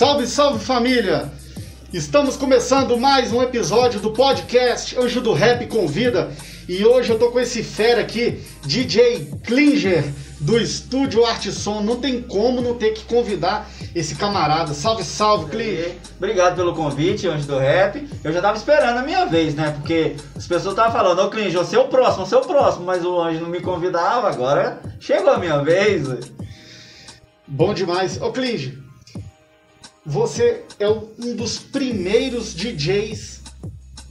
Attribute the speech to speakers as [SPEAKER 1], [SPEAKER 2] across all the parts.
[SPEAKER 1] Salve, salve família! Estamos começando mais um episódio do podcast Anjo do Rap Convida e hoje eu tô com esse fera aqui, DJ Klinger do estúdio Arte Som. Não tem como não ter que convidar esse camarada. Salve, salve, Klinger!
[SPEAKER 2] Obrigado pelo convite, Anjo do Rap. Eu já tava esperando a minha vez, né? Porque as pessoas estavam falando, ô Klinger, você é o próximo, você é o próximo, mas o Anjo não me convidava, agora chegou a minha vez.
[SPEAKER 1] Bom demais. Ô Klinger, você é um dos primeiros DJs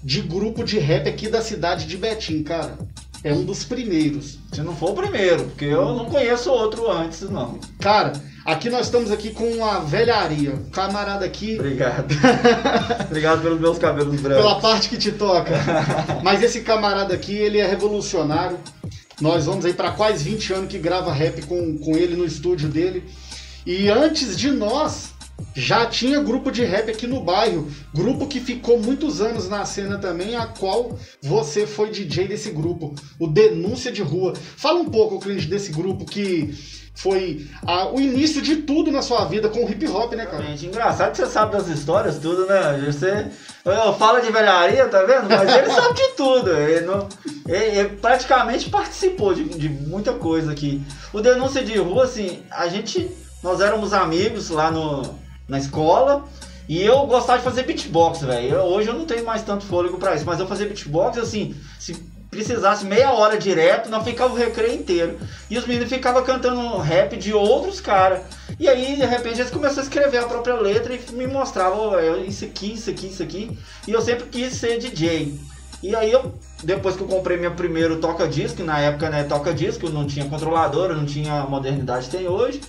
[SPEAKER 1] de grupo de rap aqui da cidade de Betim, cara. É um dos primeiros.
[SPEAKER 2] Se não for o primeiro, porque eu não conheço outro antes, não.
[SPEAKER 1] Cara, aqui nós estamos aqui com uma velharia. Camarada aqui.
[SPEAKER 2] Obrigado. Obrigado pelos meus cabelos brancos.
[SPEAKER 1] Pela parte que te toca. Mas esse camarada aqui, ele é revolucionário. Nós vamos aí para quase 20 anos que grava rap com, com ele no estúdio dele. E antes de nós, já tinha grupo de rap aqui no bairro, grupo que ficou muitos anos na cena também, a qual você foi DJ desse grupo, o Denúncia de Rua. Fala um pouco, Clint, desse grupo que foi a, o início de tudo na sua vida com o hip hop, né, cara?
[SPEAKER 2] Gente, engraçado que você sabe das histórias, tudo, né? Você eu falo de velharia, tá vendo? Mas ele sabe de tudo. Ele, não, ele, ele praticamente participou de, de muita coisa aqui. O Denúncia de Rua, assim, a gente. Nós éramos amigos lá no, na escola. E eu gostava de fazer beatbox, velho. Hoje eu não tenho mais tanto fôlego para isso, mas eu fazia beatbox assim, se precisasse meia hora direto, não ficava o recreio inteiro. E os meninos ficavam cantando rap de outros caras. E aí, de repente, eles começaram a escrever a própria letra e me mostravam oh, isso aqui, isso aqui, isso aqui. E eu sempre quis ser DJ. E aí eu, depois que eu comprei meu primeiro toca-disco, na época, né, toca-disco, não tinha controlador, não tinha a modernidade que tem hoje.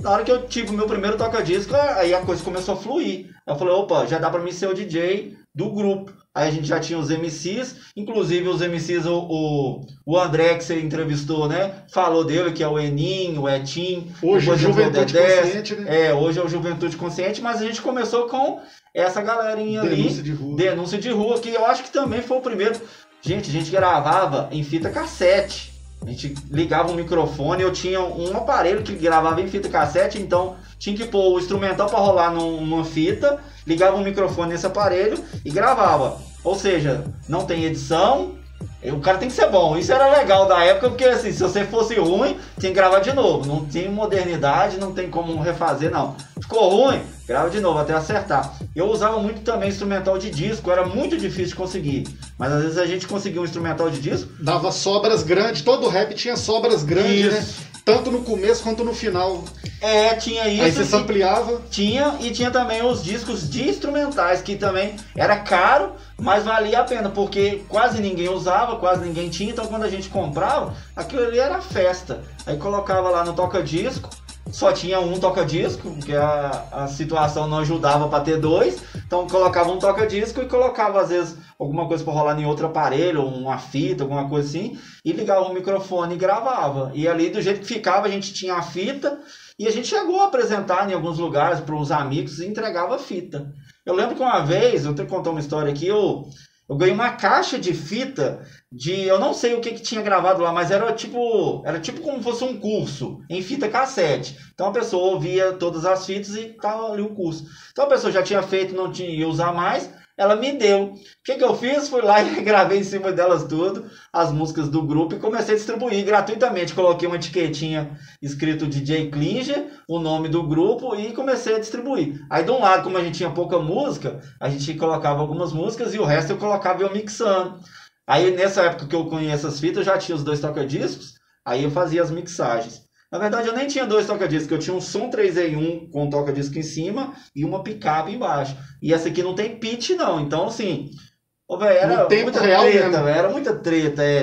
[SPEAKER 2] Na hora que eu tive o meu primeiro toca-disco, aí a coisa começou a fluir. Eu falei, opa, já dá pra mim ser o DJ do grupo. Aí a gente já tinha os MCs, inclusive os MCs, o, o, o André que você entrevistou, né? Falou dele, que é o Enim, o Etim.
[SPEAKER 1] Hoje é o Juventude Consciente, né?
[SPEAKER 2] É, hoje é o Juventude Consciente, mas a gente começou com essa galerinha
[SPEAKER 1] Denúncia
[SPEAKER 2] ali.
[SPEAKER 1] de rua.
[SPEAKER 2] Denúncia de rua, que eu acho que também foi o primeiro. Gente, a gente gravava em fita cassete. A gente ligava um microfone, eu tinha um aparelho que gravava em fita cassete, então tinha que pôr o instrumental para rolar numa fita, ligava um microfone nesse aparelho e gravava. Ou seja, não tem edição, o cara tem que ser bom. Isso era legal da época, porque assim, se você fosse ruim, tinha que gravar de novo. Não tem modernidade, não tem como refazer, não. Ficou ruim, grava de novo até acertar. Eu usava muito também instrumental de disco, era muito difícil de conseguir. Mas às vezes a gente conseguia um instrumental de disco.
[SPEAKER 1] Dava sobras grandes, todo rap tinha sobras grandes, né? Tanto no começo quanto no final.
[SPEAKER 2] É, tinha isso.
[SPEAKER 1] Aí você
[SPEAKER 2] que-
[SPEAKER 1] ampliava.
[SPEAKER 2] Tinha e tinha também os discos de instrumentais, que também era caro, mas valia a pena, porque quase ninguém usava, quase ninguém tinha, então quando a gente comprava, aquilo ali era festa. Aí colocava lá no toca-disco, só tinha um toca-disco, porque a, a situação não ajudava para ter dois, então colocava um toca-disco e colocava às vezes alguma coisa para rolar em outro aparelho, uma fita, alguma coisa assim, e ligava o microfone e gravava. E ali do jeito que ficava, a gente tinha a fita, e a gente chegou a apresentar em alguns lugares para os amigos e entregava fita. Eu lembro que uma vez, eu tenho que contar uma história aqui, eu, eu ganhei uma caixa de fita de. Eu não sei o que, que tinha gravado lá, mas era tipo. Era tipo como fosse um curso em fita cassete. Então a pessoa ouvia todas as fitas e tava ali o curso. Então a pessoa já tinha feito, não tinha ia usar mais. Ela me deu. O que, que eu fiz? Fui lá e gravei em cima delas tudo, as músicas do grupo, e comecei a distribuir gratuitamente. Coloquei uma etiquetinha escrito DJ Klinger, o nome do grupo, e comecei a distribuir. Aí de um lado, como a gente tinha pouca música, a gente colocava algumas músicas e o resto eu colocava eu mixando. Aí nessa época que eu conheço as fitas, eu já tinha os dois toca-discos, aí eu fazia as mixagens. Na verdade, eu nem tinha dois toca-discos, eu tinha um som 3 em 1 com um toca-disco em cima e uma picape embaixo. E essa aqui não tem pitch, não. Então, assim, ô, véi, era muita treta, era muita treta. É.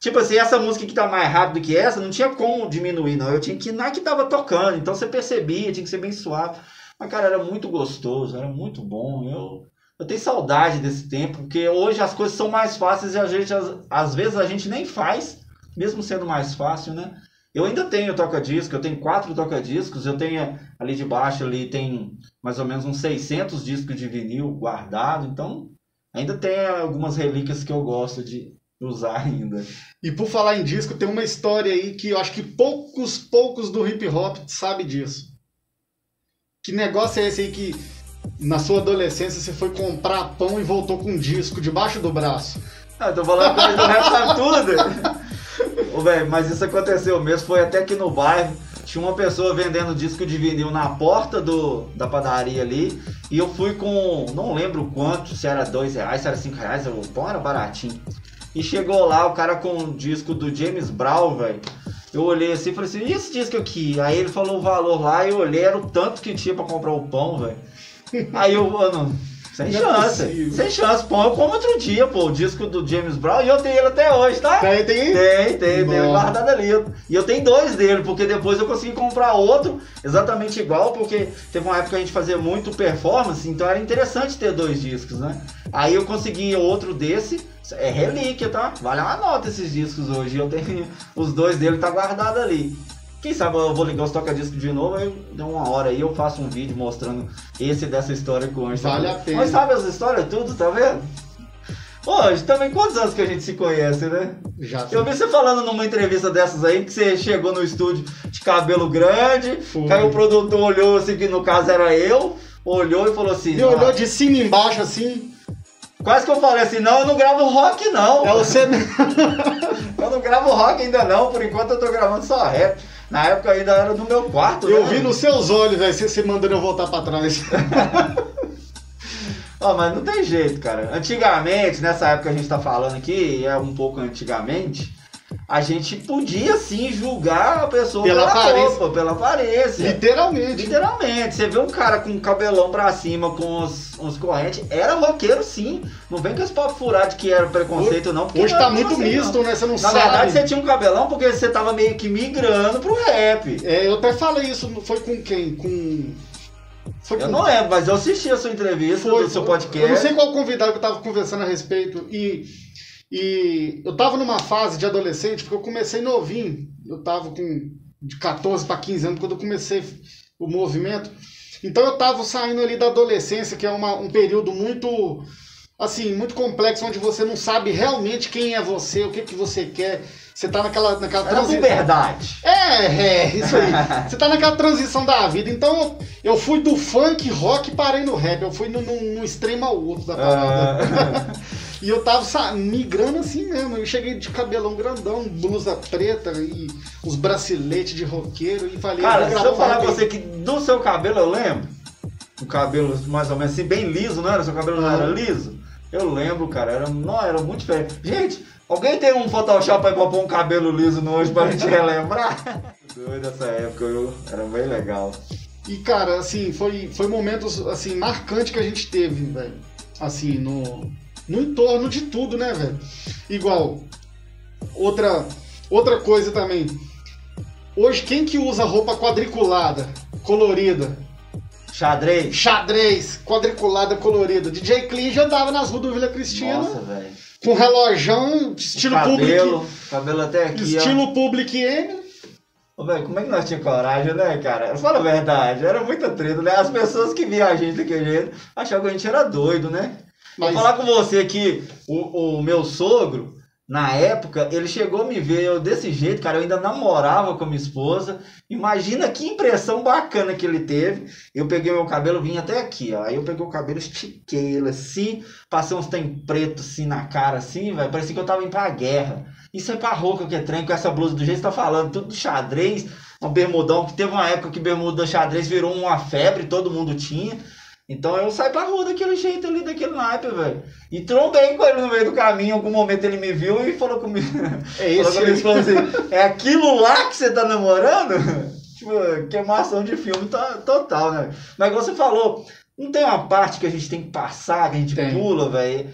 [SPEAKER 2] Tipo assim, essa música que tá mais rápido que essa, não tinha como diminuir, não. Eu tinha que ir na que tava tocando, então você percebia, tinha que ser bem suave. Mas, cara, era muito gostoso, era muito bom. Eu, eu tenho saudade desse tempo, porque hoje as coisas são mais fáceis e a gente, às, às vezes a gente nem faz, mesmo sendo mais fácil, né? Eu ainda tenho toca-disco, eu tenho quatro toca-discos, eu tenho ali de baixo ali tem mais ou menos uns 600 discos de vinil guardado, então ainda tem algumas relíquias que eu gosto de usar ainda.
[SPEAKER 1] E por falar em disco, tem uma história aí que eu acho que poucos, poucos do hip hop sabem disso. Que negócio é esse aí que na sua adolescência você foi comprar pão e voltou com um disco debaixo do braço?
[SPEAKER 2] Ah, tô falando que do rap sabe tudo. Ô, velho, mas isso aconteceu mesmo, foi até aqui no bairro. Tinha uma pessoa vendendo disco de vinil na porta do, da padaria ali. E eu fui com, não lembro quanto, se era dois reais, se era cinco reais, o pão era baratinho. E chegou lá o cara com um disco do James Brown, velho. Eu olhei assim e falei assim, e esse disco aqui? Aí ele falou o valor lá e eu olhei, era o tanto que tinha pra comprar o pão, velho. Aí eu, mano, sem
[SPEAKER 1] Não é
[SPEAKER 2] chance.
[SPEAKER 1] possível.
[SPEAKER 2] sem chance. Pão eu como outro dia, pô. O disco do James Brown e eu tenho ele até hoje, tá?
[SPEAKER 1] Tem, tem?
[SPEAKER 2] Tem, tem, tem guardado ali. E eu tenho dois dele, porque depois eu consegui comprar outro exatamente igual, porque teve uma época que a gente fazia muito performance, então era interessante ter dois discos, né? Aí eu consegui outro desse, é relíquia, tá? Vale uma nota esses discos hoje. Eu tenho os dois dele, tá guardado ali. Quem sabe eu vou ligar os toca-discos de novo, aí dá uma hora aí eu faço um vídeo mostrando esse dessa história com o Anjo.
[SPEAKER 1] Vale a pena.
[SPEAKER 2] Mas sabe as histórias tudo, tá vendo? Hoje, também quantos anos que a gente se conhece, né?
[SPEAKER 1] Já
[SPEAKER 2] Eu vi você falando numa entrevista dessas aí que você chegou no estúdio de cabelo grande,
[SPEAKER 1] Foi.
[SPEAKER 2] aí o produtor olhou assim, que no caso era eu, olhou e falou assim.
[SPEAKER 1] Me olhou
[SPEAKER 2] "Ah",
[SPEAKER 1] de cima embaixo assim.
[SPEAKER 2] Quase que eu falei assim, não, eu não gravo rock não.
[SPEAKER 1] É você.
[SPEAKER 2] Eu não gravo rock ainda não, por enquanto eu tô gravando só rap. Na época ainda era no meu quarto,
[SPEAKER 1] Eu
[SPEAKER 2] né?
[SPEAKER 1] vi nos seus olhos, velho, você você mandando eu voltar pra trás.
[SPEAKER 2] Ó, mas não tem jeito, cara. Antigamente, nessa época que a gente tá falando aqui, é um pouco antigamente, a gente podia sim julgar a pessoa
[SPEAKER 1] Pela
[SPEAKER 2] pela,
[SPEAKER 1] aparência.
[SPEAKER 2] roupa, pela aparência.
[SPEAKER 1] Literalmente.
[SPEAKER 2] Literalmente, você vê um cara com o cabelão pra cima, com os, uns correntes, era roqueiro sim. Não vem com esse papo furado de que era preconceito, não. porque
[SPEAKER 1] Hoje
[SPEAKER 2] não
[SPEAKER 1] tá muito
[SPEAKER 2] preconceito,
[SPEAKER 1] misto, né? Você não
[SPEAKER 2] não. Na
[SPEAKER 1] sabe.
[SPEAKER 2] verdade, você tinha um cabelão porque você tava meio que migrando pro rap.
[SPEAKER 1] É, eu até falei isso, foi com quem? Com. Foi
[SPEAKER 2] Eu
[SPEAKER 1] com
[SPEAKER 2] não lembro, mas eu assisti a sua entrevista
[SPEAKER 1] Foi,
[SPEAKER 2] do seu podcast.
[SPEAKER 1] Eu não sei qual convidado que eu tava conversando a respeito. E, e eu tava numa fase de adolescente, porque eu comecei novinho. Eu tava com de 14 para 15 anos quando eu comecei o movimento. Então eu tava saindo ali da adolescência, que é uma- um período muito assim, muito complexo, onde você não sabe realmente quem é você, o que, que você quer. Você tá naquela, naquela
[SPEAKER 2] Era
[SPEAKER 1] transi-
[SPEAKER 2] puberdade.
[SPEAKER 1] é, é, isso aí. Você tá naquela transição da vida. Então eu fui do funk, rock e parei no rap. Eu fui no, no, no extremo ao outro da parada. E eu tava sa- migrando assim mesmo. Eu cheguei de cabelão grandão, blusa preta e os braceletes de roqueiro e falei,
[SPEAKER 2] Cara,
[SPEAKER 1] gravar
[SPEAKER 2] eu falar pra você que do seu cabelo eu lembro, um cabelo mais ou menos assim, bem liso, não era? Seu cabelo não era liso? Eu lembro, cara, era, não, era muito diferente. Gente, alguém tem um Photoshop aí pra pôr um cabelo liso no hoje pra gente relembrar? Doido dessa época, eu, era bem legal.
[SPEAKER 1] E cara, assim, foi, foi momentos assim, marcantes que a gente teve, velho. Assim, no, no entorno de tudo, né, velho? Igual, outra, outra coisa também. Hoje, quem que usa roupa quadriculada, colorida?
[SPEAKER 2] Xadrez.
[SPEAKER 1] Xadrez, quadriculada, colorida. DJ Clean já andava nas ruas do Vila Cristina
[SPEAKER 2] Nossa, velho.
[SPEAKER 1] com relojão, estilo
[SPEAKER 2] Cabelo,
[SPEAKER 1] Public.
[SPEAKER 2] cabelo até aqui, ó.
[SPEAKER 1] Estilo Public M.
[SPEAKER 2] Ô, velho, como é que nós tínhamos coragem, né, cara? Fala a verdade, era muita treta, né? As pessoas que viam a gente daquele jeito achavam que a gente era doido, né?
[SPEAKER 1] Mas
[SPEAKER 2] Vou falar com você que o, o meu sogro, na época, ele chegou a me ver eu desse jeito, cara, eu ainda namorava com a minha esposa. Imagina que impressão bacana que ele teve. Eu peguei meu cabelo, vim até aqui, ó. Aí eu peguei o cabelo, estiquei ele assim, passei uns tem preto assim na cara, assim, velho. Parecia que eu tava indo pra guerra. Isso é pra rouca que é trem, com essa blusa do jeito que você tá falando, tudo xadrez, um bermudão, que teve uma época que bermuda xadrez virou uma febre, todo mundo tinha. Então eu saí pra rua daquele jeito ali, daquele naipe, velho. E trombei com ele no meio do caminho, em algum momento ele me viu e falou comigo.
[SPEAKER 1] é
[SPEAKER 2] falou
[SPEAKER 1] esse
[SPEAKER 2] comigo falou assim, é aquilo lá que você tá namorando? tipo, queimação de filme total, né? Mas igual você falou, não tem uma parte que a gente tem que passar, que a gente
[SPEAKER 1] Tem.
[SPEAKER 2] pula, velho.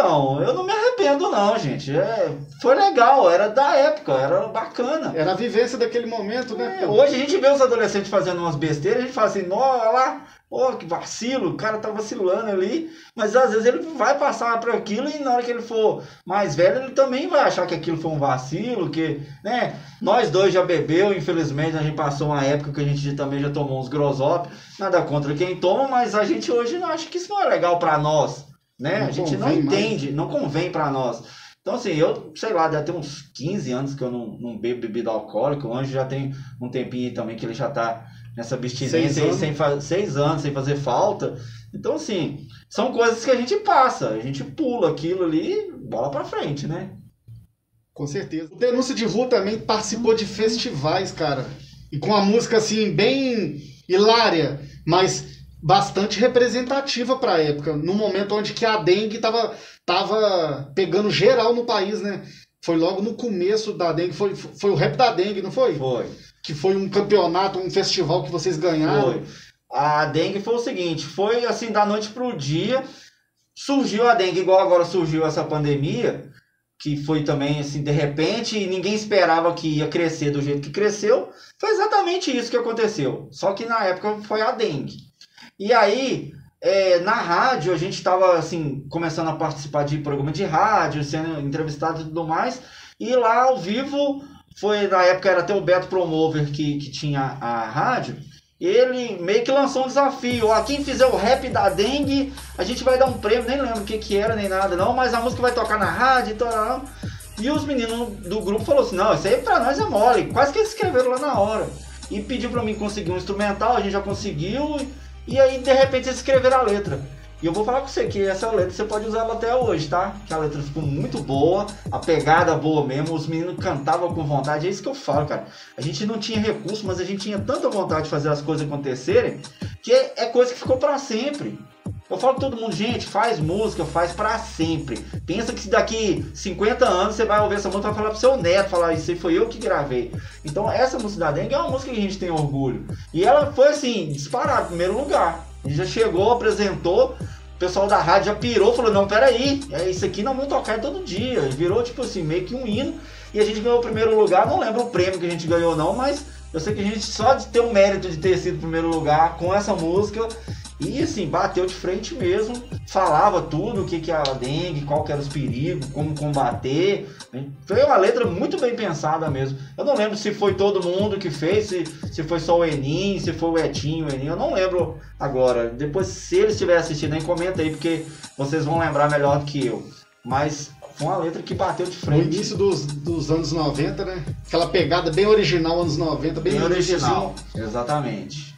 [SPEAKER 2] Então, eu não me arrependo não, gente. É, foi legal, era da época, era bacana.
[SPEAKER 1] Era a vivência daquele momento, né?
[SPEAKER 2] É, hoje a gente vê os adolescentes fazendo umas besteiras, a gente fala assim, "Nó, olha lá, ó, que vacilo, o cara tá vacilando ali. Mas às vezes ele vai passar por aquilo e na hora que ele for mais velho, ele também vai achar que aquilo foi um vacilo, que, né? Nós dois já bebeu, infelizmente, a gente passou uma época que a gente também já tomou uns grosop. Nada contra quem toma, mas a gente hoje não acha que isso não é legal pra nós, né?
[SPEAKER 1] Não
[SPEAKER 2] a gente não
[SPEAKER 1] convém mais.
[SPEAKER 2] entende, não convém pra nós. Então, assim, eu, sei lá, deve ter uns 15 anos que eu não, não bebo bebida alcoólica. O Anjo já tem um tempinho também que ele já tá nessa abstinência seis, sem seis anos sem fazer falta. Então, assim, são coisas que a gente passa, a gente pula aquilo ali, bola pra frente, né?
[SPEAKER 1] Com certeza. O Denúncia de Rua também participou de festivais, cara. E com a música, assim, bem hilária, mas bastante representativa para a época, no momento onde que a dengue tava, tava pegando geral no país, né? Foi logo no começo da dengue, foi, foi o rap da dengue, não foi?
[SPEAKER 2] Foi.
[SPEAKER 1] Que foi um campeonato, um festival que vocês ganharam.
[SPEAKER 2] Foi. A dengue foi o seguinte, foi assim da noite pro dia, surgiu a dengue igual agora surgiu essa pandemia, que foi também assim de repente e ninguém esperava que ia crescer do jeito que cresceu. Foi exatamente isso que aconteceu. Só que na época foi a dengue. E aí, é, na rádio, a gente estava assim, começando a participar de programa de rádio, sendo entrevistado e tudo mais. E lá ao vivo, foi na época era até o Beto Promover que, que tinha a rádio. Ele meio que lançou um desafio. Ó, quem fizer o rap da dengue, a gente vai dar um prêmio, nem lembro o que, que era, nem nada, não, mas a música vai tocar na rádio e tal. E os meninos do grupo falaram assim: não, isso aí pra nós é mole. Quase que eles escreveram lá na hora. E pediu pra mim conseguir um instrumental, a gente já conseguiu. Aí, de repente, eles escreveram a letra. E eu vou falar com você que essa letra você pode usar ela até hoje, tá? Que a letra ficou muito boa, a pegada boa mesmo, os meninos cantavam com vontade, é isso que eu falo, cara. A gente não tinha recurso, mas a gente tinha tanta vontade de fazer as coisas acontecerem, que é coisa que ficou para sempre. Eu falo pra todo mundo, gente, faz música, faz para sempre. Pensa que daqui 50 anos você vai ouvir essa música e vai falar pro seu neto, falar, isso aí foi eu que gravei. Então essa música da Dengue é uma música que a gente tem orgulho. E ela foi assim, disparada, primeiro lugar. Gente já chegou, apresentou, o pessoal da rádio já pirou, falou, não, peraí, é isso aqui não vamos tocar todo dia. Virou, tipo assim, meio que um hino. E a gente ganhou o primeiro lugar, não lembro o prêmio que a gente ganhou não, mas eu sei que a gente só de ter o mérito de ter sido primeiro lugar com essa música e assim, bateu de frente mesmo, falava tudo o que, que é a dengue, qual que era os perigos, como combater. Foi uma letra muito bem pensada mesmo. Eu não lembro se foi todo mundo que fez, se, se foi só o Enim, se foi o Etinho, o Enim, eu não lembro agora. Depois, se eles estiverem assistindo aí, comenta aí, porque vocês vão lembrar melhor do que eu. Mas foi uma letra que bateu de frente.
[SPEAKER 1] No início dos, dos anos 90, né? Aquela pegada bem original, anos 90, bem,
[SPEAKER 2] bem original. Exatamente.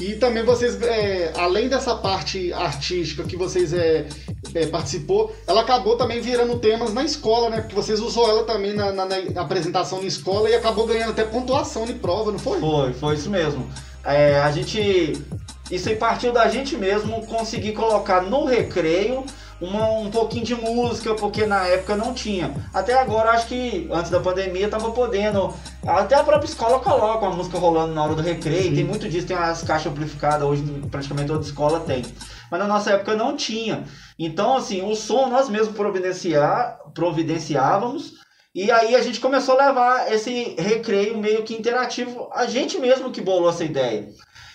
[SPEAKER 1] E também vocês, é, além dessa parte artística que vocês é, é, participou, ela acabou também virando temas na escola, né? Porque vocês usou ela também na, na, na apresentação na escola e acabou ganhando até pontuação de prova, não foi?
[SPEAKER 2] Foi, foi isso mesmo. É, a gente. Isso aí partiu da gente mesmo conseguir colocar no recreio uma, um pouquinho de música, porque na época não tinha. Até agora, acho que antes da pandemia, tava podendo. Até a própria escola coloca uma música rolando na hora do recreio, Sim. tem muito disso, tem as caixas amplificadas, hoje praticamente toda escola tem. Mas na nossa época não tinha. Então, assim, o som nós mesmos providenciar, providenciávamos. E aí a gente começou a levar esse recreio meio que interativo, a gente mesmo que bolou essa ideia.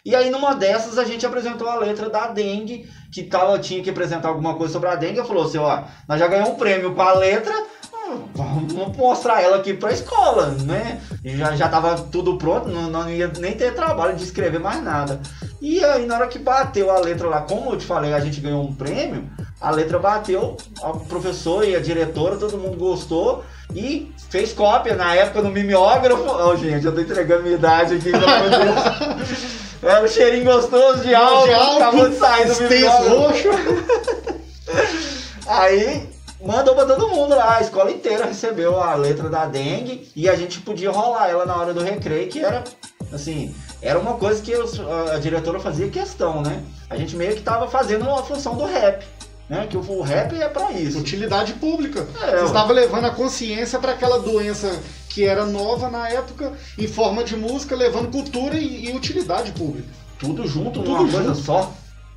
[SPEAKER 2] E aí numa dessas a gente apresentou a letra da dengue, que tava, tinha que apresentar alguma coisa sobre a dengue. Eu falou assim, ó, nós já ganhamos um prêmio com a letra, vamos mostrar ela aqui pra escola, né? Já, já tava tudo pronto, não, não ia nem ter trabalho de escrever mais nada. E aí na hora que bateu a letra lá, como eu te falei, a gente ganhou um prêmio, a letra bateu, o professor e a diretora, todo mundo gostou e fez cópia na época no mimeógrafo. Oh, gente, eu tô entregando minha idade aqui. Era um cheirinho gostoso de álcool, de álcool acabou de sair do roxo. Aí mandou pra todo mundo lá, a escola inteira recebeu a letra da dengue e a gente podia rolar ela na hora do recreio, que era assim, era uma coisa que a diretora fazia questão, né? A gente meio que tava fazendo a função do rap. Né? Que o rap é para isso.
[SPEAKER 1] Utilidade pública. É, Você estava levando a consciência para aquela doença que era nova na época, em forma de música, levando cultura e, e utilidade pública.
[SPEAKER 2] Tudo junto Tudo numa junto. coisa só.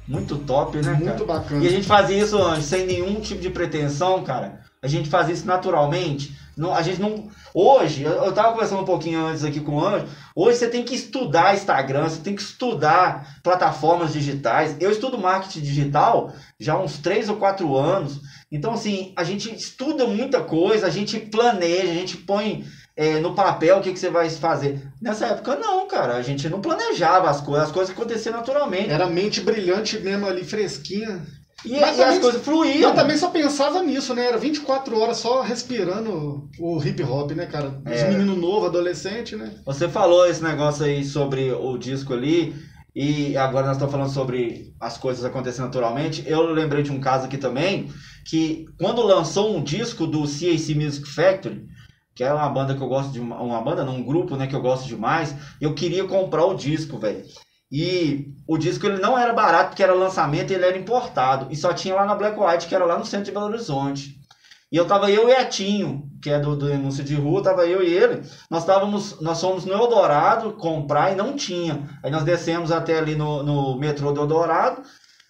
[SPEAKER 2] Muito top, né,
[SPEAKER 1] Muito cara? bacana.
[SPEAKER 2] E a gente fazia isso antes, sem nenhum tipo de pretensão, cara. A gente fazia isso naturalmente. Não, a gente não. Hoje, eu, eu tava conversando um pouquinho antes aqui com o Anjo. Hoje você tem que estudar Instagram, você tem que estudar plataformas digitais. Eu estudo marketing digital já há uns 3 ou 4 anos. Então, assim, a gente estuda muita coisa, a gente planeja, a gente põe é, no papel o que, que você vai fazer. Nessa época, não, cara. A gente não planejava as coisas, as coisas aconteciam naturalmente.
[SPEAKER 1] Era mente brilhante mesmo ali, fresquinha.
[SPEAKER 2] E,
[SPEAKER 1] Mas
[SPEAKER 2] e as coisas fluíam.
[SPEAKER 1] Eu também só pensava nisso, né? Era 24 horas só respirando o hip hop, né, cara? Os
[SPEAKER 2] Era.
[SPEAKER 1] meninos novos, adolescente, né?
[SPEAKER 2] Você falou esse negócio aí sobre o disco ali, e agora nós estamos falando sobre as coisas acontecendo naturalmente. Eu lembrei de um caso aqui também, que quando lançou um disco do CAC Music Factory, que é uma banda que eu gosto de. Uma banda, não, um grupo, né, que eu gosto demais, eu queria comprar o disco, velho. E o disco ele não era barato porque era lançamento ele era importado. E só tinha lá na Black White, que era lá no centro de Belo Horizonte. E eu tava eu e Etinho, que é do, do de Rua, tava eu e ele. Nós estávamos, nós fomos no Eldorado comprar e não tinha. Aí nós descemos até ali no, no metrô do Eldorado.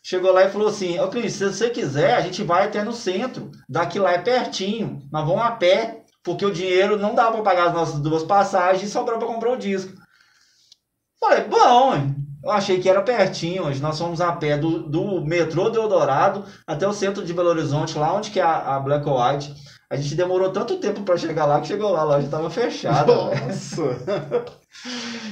[SPEAKER 2] Chegou lá e falou assim: Ô Cris, se você quiser, a gente vai até no centro. Daqui lá é pertinho. Nós vamos a pé, porque o dinheiro não dá para pagar as nossas duas passagens e sobrou para comprar o disco. Falei, bom, hein? Eu achei que era pertinho. Hoje nós fomos a pé do, do metrô do Eldorado até o centro de Belo Horizonte, lá onde que é a, a Black White. A gente demorou tanto tempo para chegar lá que chegou lá, a loja estava fechada.
[SPEAKER 1] Nossa!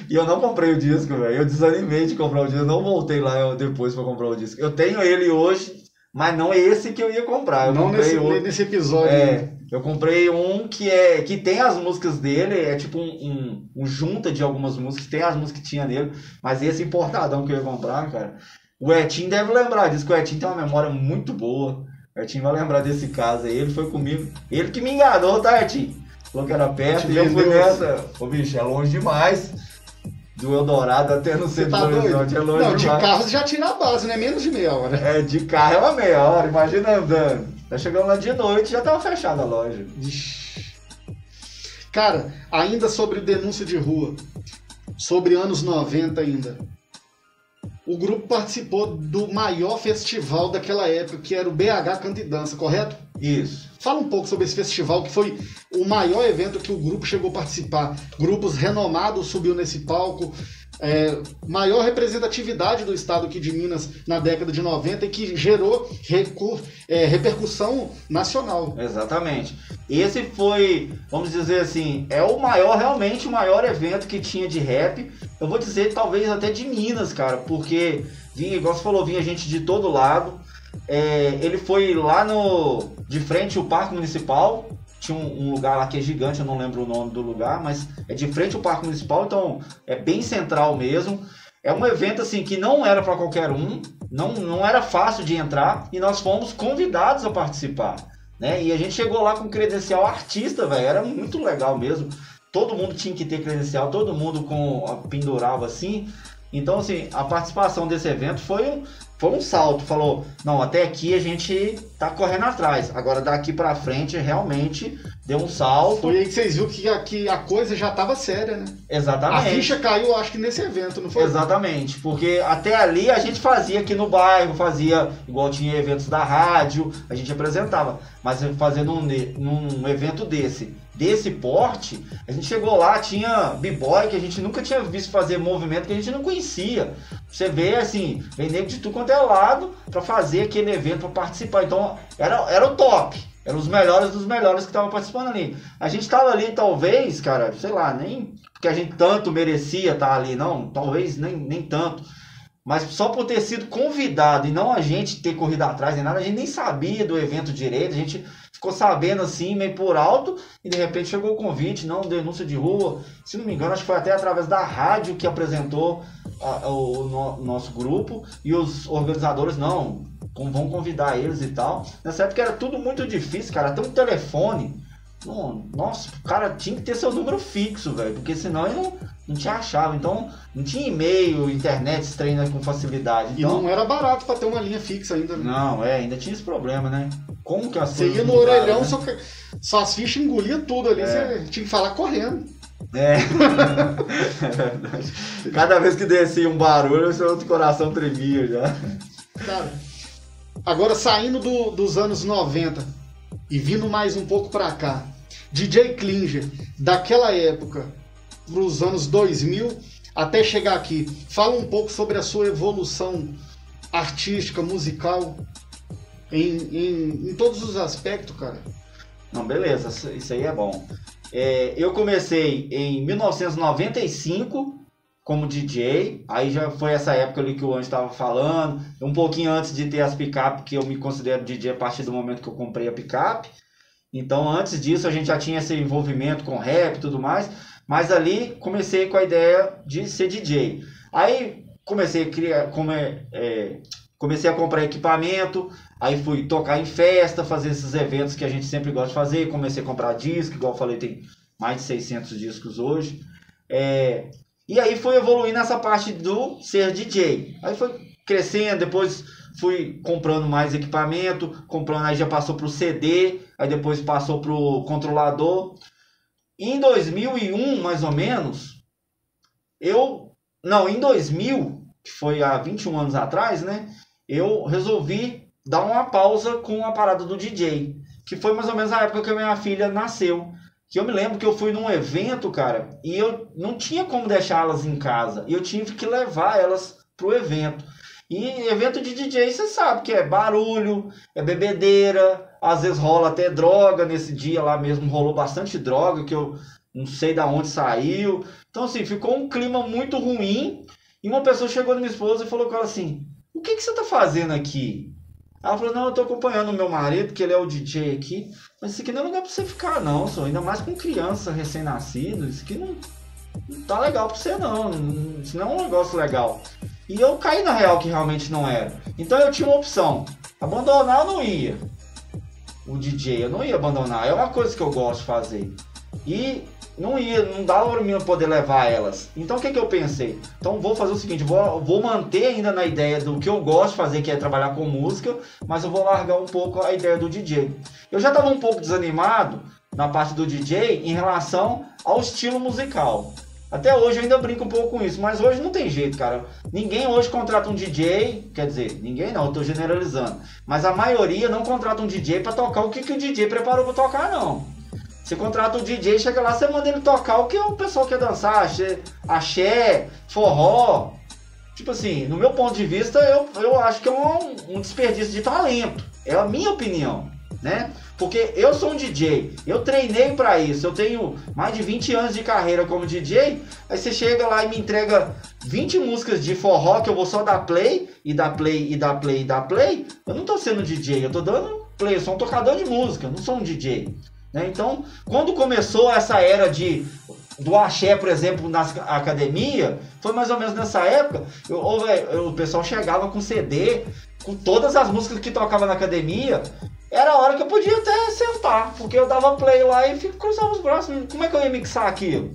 [SPEAKER 2] E eu não comprei o disco, velho. Eu desanimei de comprar o disco. Eu não voltei lá depois para comprar o disco. Eu tenho ele hoje, mas não é esse que eu ia comprar. Eu
[SPEAKER 1] não nesse,
[SPEAKER 2] outro.
[SPEAKER 1] nesse episódio.
[SPEAKER 2] É, eu comprei um que é que tem as músicas dele, é tipo um, um, um junta de algumas músicas, tem as músicas que tinha nele, mas esse importadão que eu ia comprar, cara. O Etinho deve lembrar disso, que o Etinho tem uma memória muito boa. O Etinho vai lembrar desse caso aí, ele foi comigo. Ele que me enganou, tá, Etinho? Falou que era perto e eu fui nessa. Ô, bicho, é longe demais. Do Eldorado até no
[SPEAKER 1] Você
[SPEAKER 2] centro
[SPEAKER 1] tá
[SPEAKER 2] do? Horizonte, é longe
[SPEAKER 1] Não, de
[SPEAKER 2] demais.
[SPEAKER 1] carro já tira a base, né? Menos de meia hora.
[SPEAKER 2] É, de carro é uma meia hora, imagina andando. Tá chegando lá de noite já tava fechada a loja.
[SPEAKER 1] Cara, ainda sobre denúncia de rua, sobre anos 90 ainda. O grupo participou do maior festival daquela época, que era o BH Canta e Dança, correto?
[SPEAKER 2] Isso.
[SPEAKER 1] Fala um pouco sobre esse festival, que foi o maior evento que o grupo chegou a participar. Grupos renomados subiu nesse palco. É, maior representatividade do estado aqui de Minas na década de 90 e que gerou recu- é, repercussão nacional.
[SPEAKER 2] Exatamente. Esse foi, vamos dizer assim, é o maior, realmente o maior evento que tinha de rap. Eu vou dizer, talvez até de Minas, cara, porque vinha, igual você falou, vinha gente de todo lado. É, ele foi lá no. de frente ao Parque Municipal. Tinha um, um lugar lá que é gigante, eu não lembro o nome do lugar, mas é de frente ao Parque Municipal, então é bem central mesmo. É um evento assim que não era para qualquer um, não, não era fácil de entrar e nós fomos convidados a participar né? E a gente chegou lá com credencial artista, velho. Era muito legal mesmo. Todo mundo tinha que ter credencial, todo mundo com pendurava assim. Então, assim, a participação desse evento foi um, foi um salto. Falou, não, até aqui a gente tá correndo atrás. Agora daqui pra frente realmente deu um salto.
[SPEAKER 1] Foi aí que vocês viram que a, que a coisa já estava séria, né? A
[SPEAKER 2] Exatamente.
[SPEAKER 1] ficha caiu, acho que nesse evento, não foi?
[SPEAKER 2] Exatamente, porque até ali a gente fazia aqui no bairro, fazia igual tinha eventos da rádio, a gente apresentava, mas fazendo um, num evento desse, desse porte, a gente chegou lá, tinha b-boy que a gente nunca tinha visto fazer movimento que a gente não conhecia. Você vê assim, vem de tudo quanto é lado para fazer aquele evento, para participar. Então era, era o top. Eram os melhores dos melhores que estavam participando ali. A gente tava ali, talvez, cara, sei lá, nem porque a gente tanto merecia estar ali, não, talvez nem, nem tanto. Mas só por ter sido convidado e não a gente ter corrido atrás nem nada, a gente nem sabia do evento direito, a gente ficou sabendo assim, meio por alto, e de repente chegou o convite, não, denúncia de rua. Se não me engano, acho que foi até através da rádio que apresentou a- o, no- nosso grupo, e os organizadores, não, vão convidar eles e tal. Nessa época era tudo muito difícil, cara, até um telefone. Nossa, o cara tinha que ter seu número fixo, velho, porque senão ele não, não te achava. Então, não tinha e-mail, internet, trem né, com facilidade.
[SPEAKER 1] E
[SPEAKER 2] Então,
[SPEAKER 1] não era barato pra ter uma linha fixa ainda. né?
[SPEAKER 2] não, é, ainda tinha esse problema, né? Como que as
[SPEAKER 1] Você ia no
[SPEAKER 2] mudaram,
[SPEAKER 1] orelhão,
[SPEAKER 2] né?
[SPEAKER 1] só que- suas fichas engoliam tudo ali,
[SPEAKER 2] É.
[SPEAKER 1] você tinha que falar correndo.
[SPEAKER 2] É. É verdade. Cada vez que descia um barulho, seu outro coração tremia já.
[SPEAKER 1] Cara, agora saindo do- dos anos 90 e vindo mais um pouco pra cá, DJ Klinger, daquela época pros anos 2000 até chegar aqui, fala um pouco sobre a sua evolução artística, musical, em, em, em todos os aspectos, cara.
[SPEAKER 2] Não, beleza, isso- isso aí é bom. É, eu comecei em 1995 como DJ. Aí já foi essa época ali que o Anjo estava falando. Um pouquinho antes de ter as picape, que eu me considero DJ a partir do momento que eu comprei a picape. Então, antes disso, a gente já tinha esse envolvimento com rap e tudo mais. Mas ali comecei com a ideia de ser DJ. Aí comecei a criar, é, comecei a comprar equipamento, aí fui tocar em festa, fazer esses eventos que a gente sempre gosta de fazer. Comecei a comprar disco, igual eu falei, tem mais de 600 discos hoje. É, e aí foi evoluindo essa parte do ser DJ. Aí foi crescendo, depois fui comprando mais equipamento, comprando, aí já passou para o CD, aí depois passou para o controlador. Em 2001, mais ou menos, eu. Não, em 2000, que foi há 21 anos atrás, né? Eu resolvi dar uma pausa com a parada do DJ. Que foi mais ou menos a época que a minha filha nasceu. Que eu me lembro que eu fui num evento, cara, e eu não tinha como deixá-las em casa. E eu tive que levar elas pro evento. E evento de DJ, você sabe que é barulho, é bebedeira, às vezes rola até droga. Nesse dia lá mesmo rolou bastante droga, que eu não sei da onde saiu. Então, assim, ficou um clima muito ruim. E uma pessoa chegou na minha esposa e falou com ela assim: O que, que você tá fazendo aqui? Ela falou: Não, eu tô acompanhando o meu marido, que ele é o DJ aqui. Mas isso aqui não é lugar pra você ficar, não, só. Ainda mais com criança recém-nascido. Isso aqui não, não tá legal pra você, não. Isso não é um negócio legal. E eu caí na real que realmente não era. Então eu tinha uma opção. Abandonar eu não ia. O DJ, eu não ia abandonar. É uma coisa que eu gosto de fazer. E não ia, não dava para mim poder levar elas. Então o que, que eu pensei? Então vou fazer o seguinte, vou, vou manter ainda na ideia do que eu gosto de fazer, que é trabalhar com música, mas eu vou largar um pouco a ideia do DJ. Eu já estava um pouco desanimado na parte do DJ em relação ao estilo musical. Até hoje eu ainda brinco um pouco com isso, mas hoje não tem jeito, cara. Ninguém hoje contrata um DJ, quer dizer, ninguém não, eu tô generalizando. Mas a maioria não contrata um DJ para tocar o que, que o DJ preparou para tocar, não. Você contrata um DJ, chega lá, você manda ele tocar o que o pessoal quer dançar, axé, axé forró. Tipo assim, no meu ponto de vista, eu, eu acho que é um, um desperdício de talento. É a minha opinião, né? Porque eu sou um DJ, eu treinei para isso, eu tenho mais de 20 anos de carreira como DJ. Aí você chega lá e me entrega 20 músicas de forró que eu vou só dar play, e dar play, e dar play, e dar play. Eu não tô sendo DJ, eu tô dando play, eu sou um tocador de música, não sou um DJ. Né? Então, quando começou essa era de do axé, por exemplo, na academia, foi mais ou menos nessa época. Eu, eu, o pessoal chegava com CD, com todas as músicas que tocava na academia, era a hora que eu podia até sentar, porque eu dava play lá e fico cruzava os braços. Como é que eu ia mixar aquilo?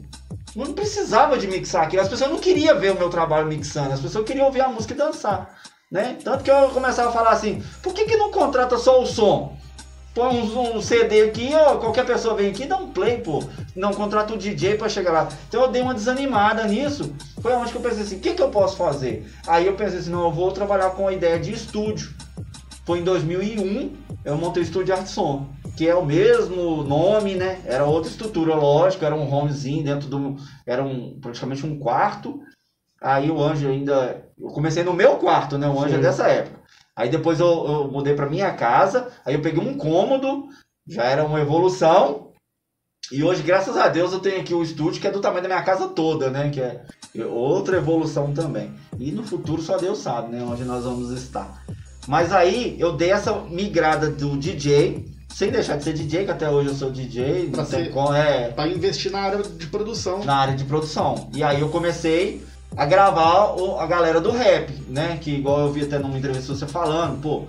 [SPEAKER 2] Não precisava de mixar aquilo. As pessoas não queriam ver o meu trabalho mixando, as pessoas queriam ouvir a música e dançar. Né? Tanto que eu começava a falar assim: por que, que não contrata só o som? Põe um, um, CD aqui, ó, qualquer pessoa vem aqui e dá um play, pô. Não contrata o DJ para chegar lá. Então eu dei uma desanimada nisso. Foi onde que eu pensei assim: o que, que eu posso fazer? Aí eu pensei assim: não, eu vou trabalhar com a ideia de estúdio. Foi em 2001, eu montei o estúdio Art Som, que é o mesmo nome, né? Era outra estrutura, lógico, era um homezinho dentro do. Era um, praticamente um quarto. Aí o Anjo ainda. Eu comecei no meu quarto, né? O Anjo é dessa época. Aí depois eu, eu mudei para minha casa, aí eu peguei um cômodo, já era uma evolução. E hoje, graças a Deus, eu tenho aqui o estúdio que é do tamanho da minha casa toda, né? Que é outra evolução também. E no futuro só Deus sabe, né? Onde nós vamos estar. Mas aí eu dei essa migrada do DJ, sem deixar de ser DJ, que até hoje eu sou DJ,
[SPEAKER 1] pra, ser, com, é, pra investir na área de produção.
[SPEAKER 2] Na área de produção. E aí eu comecei a gravar o, a galera do rap, né? Que igual eu vi até numa entrevista você falando, pô.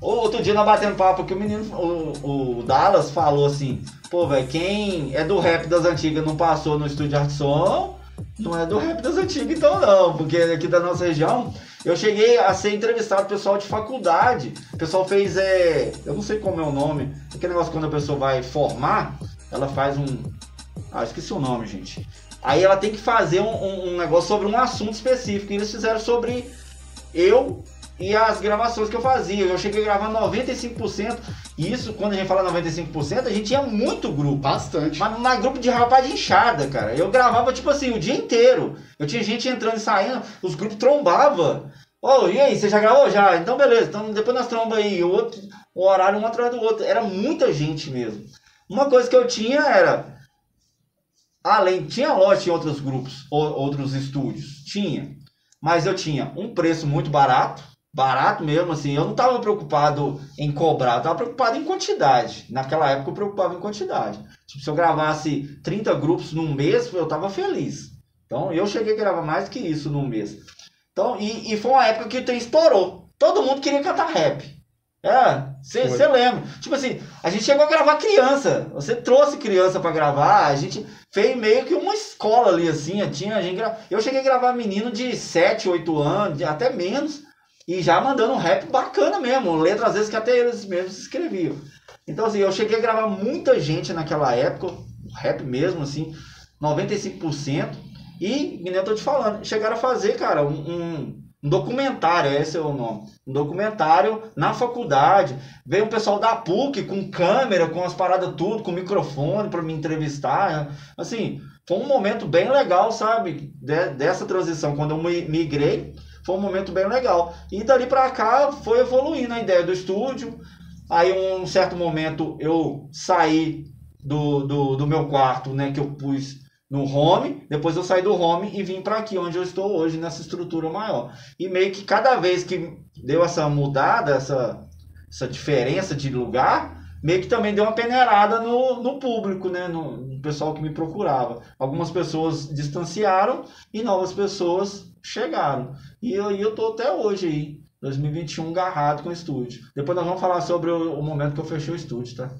[SPEAKER 2] Outro dia nós batendo papo que o menino, o, o Dallas falou assim, pô, velho, quem é do rap das antigas não passou no estúdio Art Som, não é do rap das antigas então não, porque aqui da nossa região eu cheguei a ser entrevistado pessoal de faculdade. O pessoal fez, é, eu não sei como é o nome, aquele negócio quando a pessoa vai formar, ela faz um. Ah, esqueci o nome, gente. Aí ela tem que fazer um, um, um negócio sobre um assunto específico. E eles fizeram sobre eu e as gravações que eu fazia. Eu cheguei a gravar 95%. E isso, quando a gente fala 95%, a gente tinha muito grupo.
[SPEAKER 1] Bastante.
[SPEAKER 2] Mas na grupo de rapaz de enxada, cara. Eu gravava, tipo assim, o dia inteiro. Eu tinha gente entrando e saindo, os grupos trombavam. Ô, oh, e aí, você já gravou? Já? Então beleza, então depois nós tromba aí. O, outro, o horário um atrás do outro. Era muita gente mesmo. Uma coisa que eu tinha era além, tinha loja em outros grupos, ou, outros estúdios, tinha. Mas eu tinha um preço muito barato, barato mesmo, assim. Eu não estava preocupado em cobrar, eu estava preocupado em quantidade. Naquela época eu preocupava em quantidade. Tipo, se eu gravasse 30 grupos num mês, eu estava feliz. Então eu cheguei a gravar mais que isso num mês. Então, e, e foi uma época que o trem estourou. Todo mundo queria cantar rap. É, você lembra. Tipo assim, a gente chegou a gravar criança. Você trouxe criança para gravar. A gente fez meio que uma escola ali, assim. Tinha, a gente gra... Eu cheguei a gravar menino de 7, 8 anos, até menos. E já mandando um rap bacana mesmo. Letra às vezes que até eles mesmos escreviam. Então, assim, eu cheguei a gravar muita gente naquela época. Rap mesmo, assim. 95%. E, nem eu tô te falando, chegaram a fazer, cara, um, um um documentário, esse é o nome. Um documentário na faculdade. Veio um pessoal da PUC com câmera, com as paradas tudo, com microfone para me entrevistar. Assim, foi um momento bem legal, sabe? De, dessa transição. Quando eu migrei, foi um momento bem legal. E dali para cá foi evoluindo a ideia do estúdio. Aí, um certo momento, eu saí do, do, do meu quarto, né? Que eu pus no home, depois eu saí do home e vim para aqui, onde eu estou hoje, nessa estrutura maior. E meio que cada vez que deu essa mudada, essa, essa diferença de lugar, meio que também deu uma peneirada no, no público, né? No, no pessoal que me procurava. Algumas pessoas distanciaram e novas pessoas chegaram. E eu, eu tô até hoje aí, 2021, garrado com o estúdio. Depois nós vamos falar sobre o, o momento que eu fechei o estúdio, tá?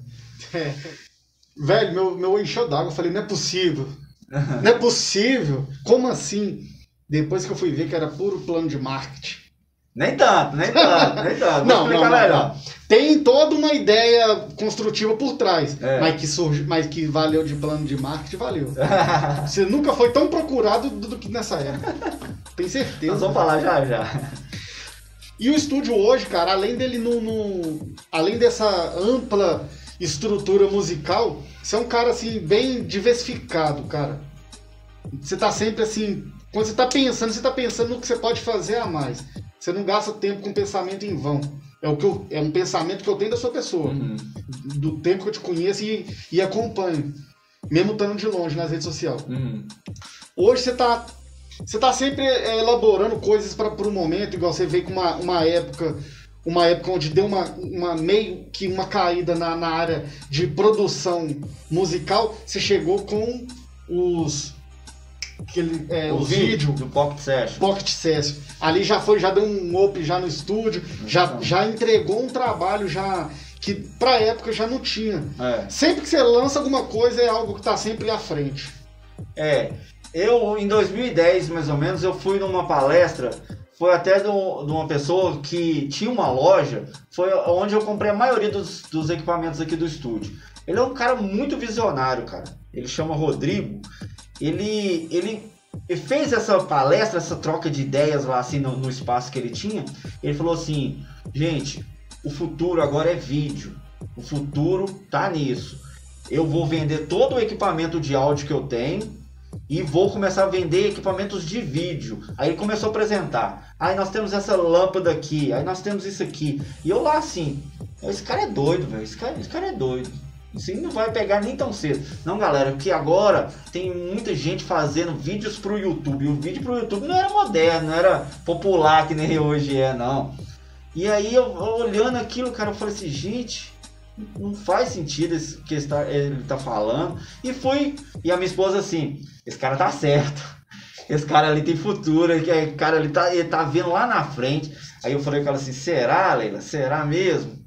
[SPEAKER 1] É. Velho, meu, meu encheu d'água. Eu falei, não é possível. Não é possível. Como assim? Depois que eu fui ver que era puro plano de marketing.
[SPEAKER 2] Nem tanto, nem tanto, nem tanto.
[SPEAKER 1] não, não, não, não, Tem toda uma ideia construtiva por trás. É. Mas, que surge, mas que valeu de plano de marketing, valeu. Você nunca foi tão procurado do, do que nessa época. Tem certeza.
[SPEAKER 2] Nós vamos falar já já.
[SPEAKER 1] E o estúdio hoje, cara, além dele no, no além dessa ampla estrutura musical, você é um cara assim, bem diversificado, cara. Você tá sempre assim. Quando você tá pensando, você tá pensando no que você pode fazer a mais. Você não gasta tempo com pensamento em vão. É, o que eu, é um pensamento que eu tenho da sua pessoa. Uhum. Do tempo que eu te conheço e, e acompanho. Mesmo estando de longe nas redes sociais. Uhum. Hoje você tá. Você tá sempre é, elaborando coisas para o momento, igual você veio com uma, uma época uma época onde deu uma, uma meio que uma caída na, na área de produção musical, você chegou com os aquele, é, o, vídeo
[SPEAKER 2] do Pocket Session.
[SPEAKER 1] Pocket Session. Ali já foi, já deu um up já no estúdio, já, já entregou um trabalho já que pra época já não tinha. É. Sempre que você lança alguma coisa é algo que tá sempre à frente.
[SPEAKER 2] É. Eu, em 2010, mais ou menos, eu fui numa palestra foi até de uma pessoa que tinha uma loja, foi onde eu comprei a maioria dos, dos equipamentos aqui do estúdio. Ele é um cara muito visionário, cara. Ele chama Rodrigo. Ele, ele, fez essa palestra, essa troca de ideias lá assim no, no espaço que ele tinha. Ele falou assim: gente, o futuro agora é vídeo. O futuro tá nisso. Eu vou vender todo o equipamento de áudio que eu tenho e vou começar a vender equipamentos de vídeo. Aí ele começou a apresentar. Aí nós temos essa lâmpada aqui, aí nós temos isso aqui. E eu lá assim, esse cara é doido, velho. Esse cara, esse cara é doido. Isso não vai pegar nem tão cedo. Não, galera, porque agora tem muita gente fazendo vídeos pro YouTube. E o vídeo pro YouTube não era moderno, não era popular que nem hoje é, não. E aí eu, olhando aquilo, cara, eu falei assim, gente, não faz sentido isso que está, ele tá falando. E fui, e a minha esposa assim, esse cara tá certo. Esse cara ali tem futuro, esse cara ali tá, ele tá vendo lá na frente. Aí eu falei com ela assim, será, Leila? Será mesmo?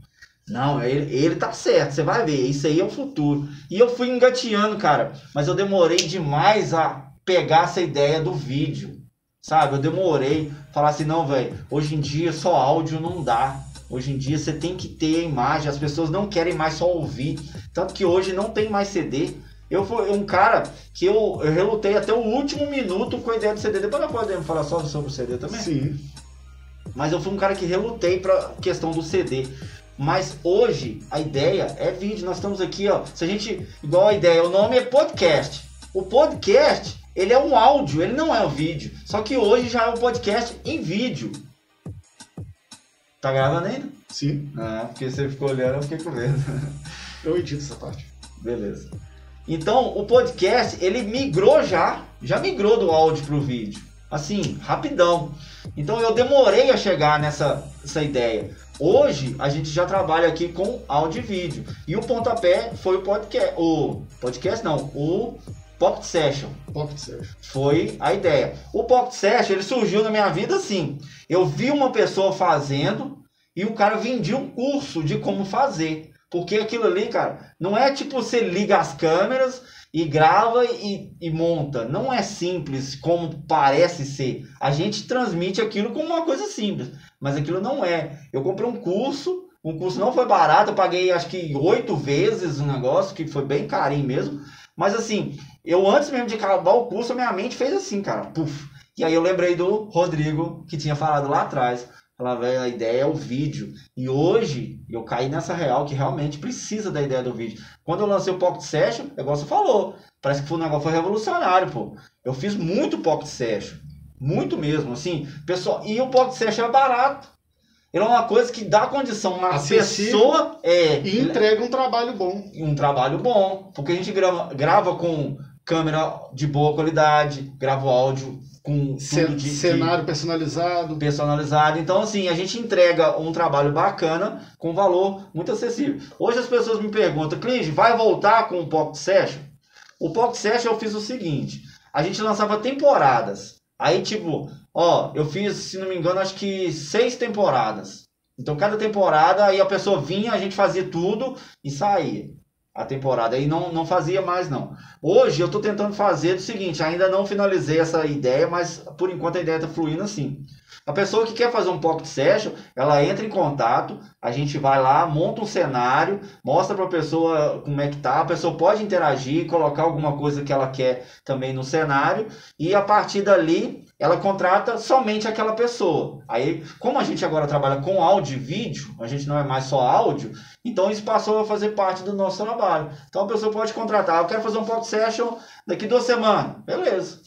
[SPEAKER 2] Não, ele, ele tá certo, você vai ver, isso aí é o futuro. E eu fui engateando, cara, mas eu demorei demais a pegar essa ideia do vídeo, sabe? Eu demorei, falar assim, não, velho, hoje em dia só áudio não dá. Hoje em dia você tem que ter a imagem, as pessoas não querem mais só ouvir. Tanto que hoje não tem mais CD. Eu fui um cara que eu, eu relutei até o último minuto com a ideia do CD. Depois nós podemos falar só sobre o CD também?
[SPEAKER 1] Sim.
[SPEAKER 2] Mas eu fui um cara que relutei pra questão do CD. Mas hoje a ideia é vídeo. Nós estamos aqui, ó. Se a gente. Igual a ideia, o nome é podcast. O podcast, ele é um áudio, ele não é um vídeo. Só que hoje já é um podcast em vídeo. Tá gravando ainda?
[SPEAKER 1] Sim.
[SPEAKER 2] Ah, porque você ficou olhando, eu fiquei com medo.
[SPEAKER 1] Eu edito essa parte.
[SPEAKER 2] Beleza. Então, o podcast, ele migrou já, já migrou do áudio pro vídeo. Assim, rapidão. Então, eu demorei a chegar nessa essa ideia. Hoje, a gente já trabalha aqui com áudio e vídeo. E o pontapé foi o podcast. O podcast não, o Pocket Session.
[SPEAKER 1] Pocket Session.
[SPEAKER 2] Foi a ideia. O Pocket Session, ele surgiu na minha vida assim. Eu vi uma pessoa fazendo e o cara vendia um curso de como fazer. Porque aquilo ali, cara, não é tipo você liga as câmeras e grava e, e, monta. Não é simples como parece ser. A gente transmite aquilo como uma coisa simples, mas aquilo não é. Eu comprei um curso, o curso não foi barato, eu paguei acho que oito vezes o negócio, que foi bem carinho mesmo. Mas assim, eu antes mesmo de acabar o curso, a minha mente fez assim, cara, puf. E aí eu lembrei do Rodrigo, que tinha falado lá atrás. Falar, velho, a ideia é o vídeo. E hoje eu caí nessa real que realmente precisa da ideia do vídeo. Quando eu lancei o Pocket Session, o negócio falou. Parece que foi um negócio foi revolucionário, pô. Eu fiz muito Pocket Session. Muito mesmo, assim. Pessoal, e o Pocket Session é barato. Ele é uma coisa que dá condição
[SPEAKER 1] Acessível
[SPEAKER 2] pessoa. É,
[SPEAKER 1] E entrega um trabalho bom.
[SPEAKER 2] um trabalho bom. Porque a gente grava, grava com câmera de boa qualidade, grava o áudio com tudo de, de-
[SPEAKER 1] cenário personalizado.
[SPEAKER 2] personalizado. Então, assim, a gente entrega um trabalho bacana com valor muito acessível. Hoje as pessoas me perguntam, Clinge, vai voltar com o Pocket Session? O Pocket Session eu fiz o seguinte, a gente lançava temporadas. Aí, tipo, ó, eu fiz, se não me engano, acho que seis temporadas. Então, cada temporada, aí a pessoa vinha, a gente fazia tudo e saía. A temporada aí não, não fazia mais, não. Hoje eu tô tentando fazer o seguinte, ainda não finalizei essa ideia, mas por enquanto a ideia tá fluindo assim. A pessoa que quer fazer um pocket session, ela entra em contato, a gente vai lá, monta um cenário, mostra para a pessoa como é que tá, a pessoa pode interagir, colocar alguma coisa que ela quer também no cenário e a partir dali ela contrata somente aquela pessoa. Aí, como a gente agora trabalha com áudio e vídeo, a gente não é mais só áudio, então isso passou a fazer parte do nosso trabalho. Então a pessoa pode contratar, eu quero fazer um pocket session daqui duas semanas, beleza?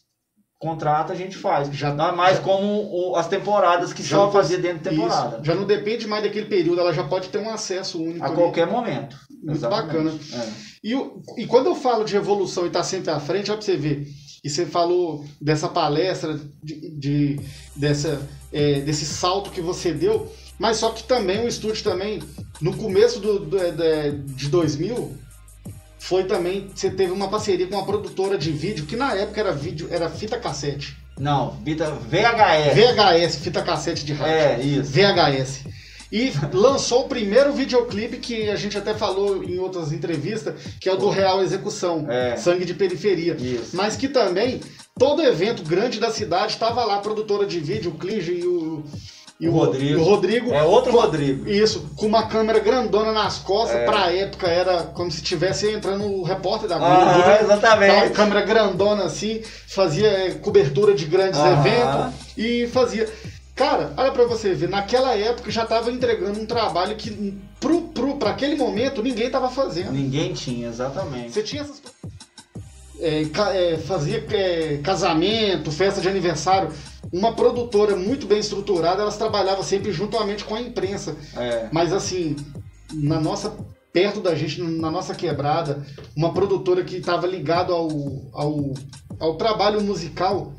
[SPEAKER 2] Contrata, a gente faz.
[SPEAKER 1] Já-
[SPEAKER 2] não é mais
[SPEAKER 1] já-
[SPEAKER 2] como o- as temporadas que só fazia dentro da temporada.
[SPEAKER 1] Isso. Já não depende mais daquele período, ela já pode ter um acesso único.
[SPEAKER 2] A
[SPEAKER 1] ali.
[SPEAKER 2] qualquer momento.
[SPEAKER 1] Muito
[SPEAKER 2] Exatamente.
[SPEAKER 1] bacana.
[SPEAKER 2] É.
[SPEAKER 1] E, e quando eu falo de evolução e estar sempre à frente, olha pra você ver. E você falou dessa palestra, de, de- dessa, é, desse salto que você deu, mas só que também o estúdio também, no começo do, do- é, de 2000, foi também, você teve uma parceria com uma produtora de vídeo, que na época era vídeo, era fita cassete.
[SPEAKER 2] Não, Vita VHS.
[SPEAKER 1] VHS, fita cassete de rádio.
[SPEAKER 2] É, isso.
[SPEAKER 1] VHS. E lançou o primeiro videoclipe que a gente até falou em outras entrevistas, que é o do Real Execução,
[SPEAKER 2] É.
[SPEAKER 1] Sangue de Periferia.
[SPEAKER 2] Isso.
[SPEAKER 1] Mas que também, todo evento grande da cidade, estava lá a produtora de vídeo, o Clige e o, e
[SPEAKER 2] O Rodrigo.
[SPEAKER 1] e o Rodrigo.
[SPEAKER 2] É outro
[SPEAKER 1] Com-
[SPEAKER 2] Rodrigo.
[SPEAKER 1] Isso, com uma câmera grandona nas costas,
[SPEAKER 2] É.
[SPEAKER 1] pra época era como se estivesse entrando o repórter da Globo.
[SPEAKER 2] Ah,
[SPEAKER 1] né?
[SPEAKER 2] Exatamente.
[SPEAKER 1] câmera grandona assim, fazia é, cobertura de grandes
[SPEAKER 2] Aham.
[SPEAKER 1] eventos e fazia. Cara, olha pra você ver, naquela época já tava entregando um trabalho que pro, pro, pra aquele momento ninguém tava fazendo.
[SPEAKER 2] Ninguém tinha, exatamente.
[SPEAKER 1] Você tinha essas é, é, fazia é, casamento, festa de aniversário. Uma produtora muito bem estruturada, elas trabalhavam sempre juntamente com a imprensa.
[SPEAKER 2] É.
[SPEAKER 1] Mas assim, na nossa perto da gente, na nossa quebrada, uma produtora que estava ligado ao, ao, ao trabalho musical,